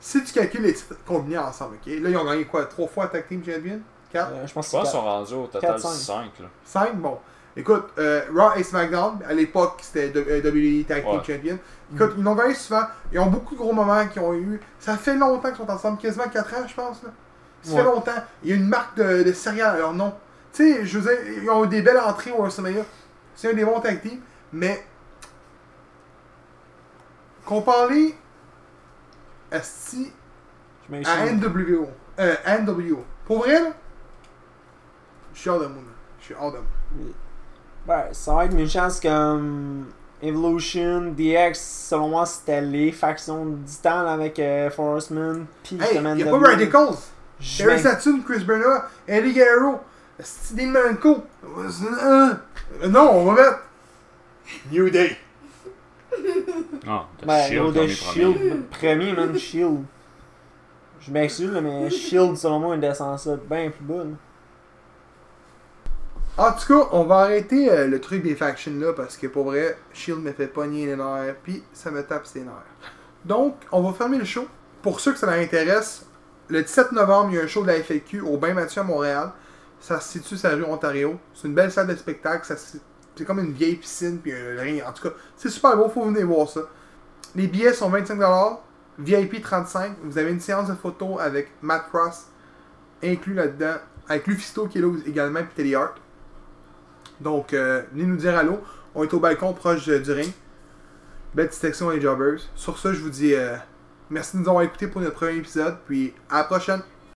si tu calcules les titres combinés ensemble, ok? Là, ils ont gagné quoi? Trois fois Tag Team Champion? Quatre? Euh, je pense qu'ils sont rendus au total 4-5. 5. là. Cinq? Bon. Écoute, euh, Raw et SmackDown, à l'époque, c'était euh, WWE Tag Team Ouais. Champion. Écoute, ils l'ont gagné souvent. Ils ont beaucoup de gros moments qu'ils ont eu. Ça fait longtemps qu'ils sont ensemble, quasiment 4 ans, je pense. Là. Ça fait longtemps. Il y a une marque de, de céréales à leur nom. Tu sais, je veux dire, ils ont eu des belles entrées au WrestleMania. C'est un des bons tag teams, mais. Comparé Asti Je à. NWO. Euh, NWO. Pour vrai, là, je suis hors de moi. Je suis hors de moi. Ouais, ça va être une chance comme Evolution, DX, selon moi, c'était les factions du temps là, avec euh, Forceman, puis Hey, justement il a NWO. pas Radicals. Je Terry Saturn, Chris Bernard, Eddie Guerrero, Dean Malenko. Euh, non, on va mettre New Day. Non, The Ben, Shield, de Shield, premier, man, Shield. Je m'excuse, là, mais Shield, selon moi, il descend ça bien plus bas. là. En tout cas, on va arrêter euh, le truc des factions là parce que pour vrai, Shield me fait pogner les nerfs puis ça me tape ses nerfs. Donc, on va fermer le show. pour ceux que ça leur intéresse, le 17 novembre, il y a un show de la FAQ au Bain Mathieu à Montréal. Ça se situe sur la rue Ontario. C'est une belle salle de spectacle. C'est comme une vieille piscine, puis un. En tout cas, c'est super beau, faut venir voir ça. Les billets sont 25$, VIP 35$. Vous avez une séance de photos avec Matt Cross inclus là-dedans, avec Lufisto qui est là également, puis Teddy Hart. Donc, euh, venez nous dire allô. On est au balcon proche du ring. Belle petite section les Jobbers. Sur ça, je vous dis euh, merci de nous avoir écoutés pour notre premier épisode, puis à la prochaine.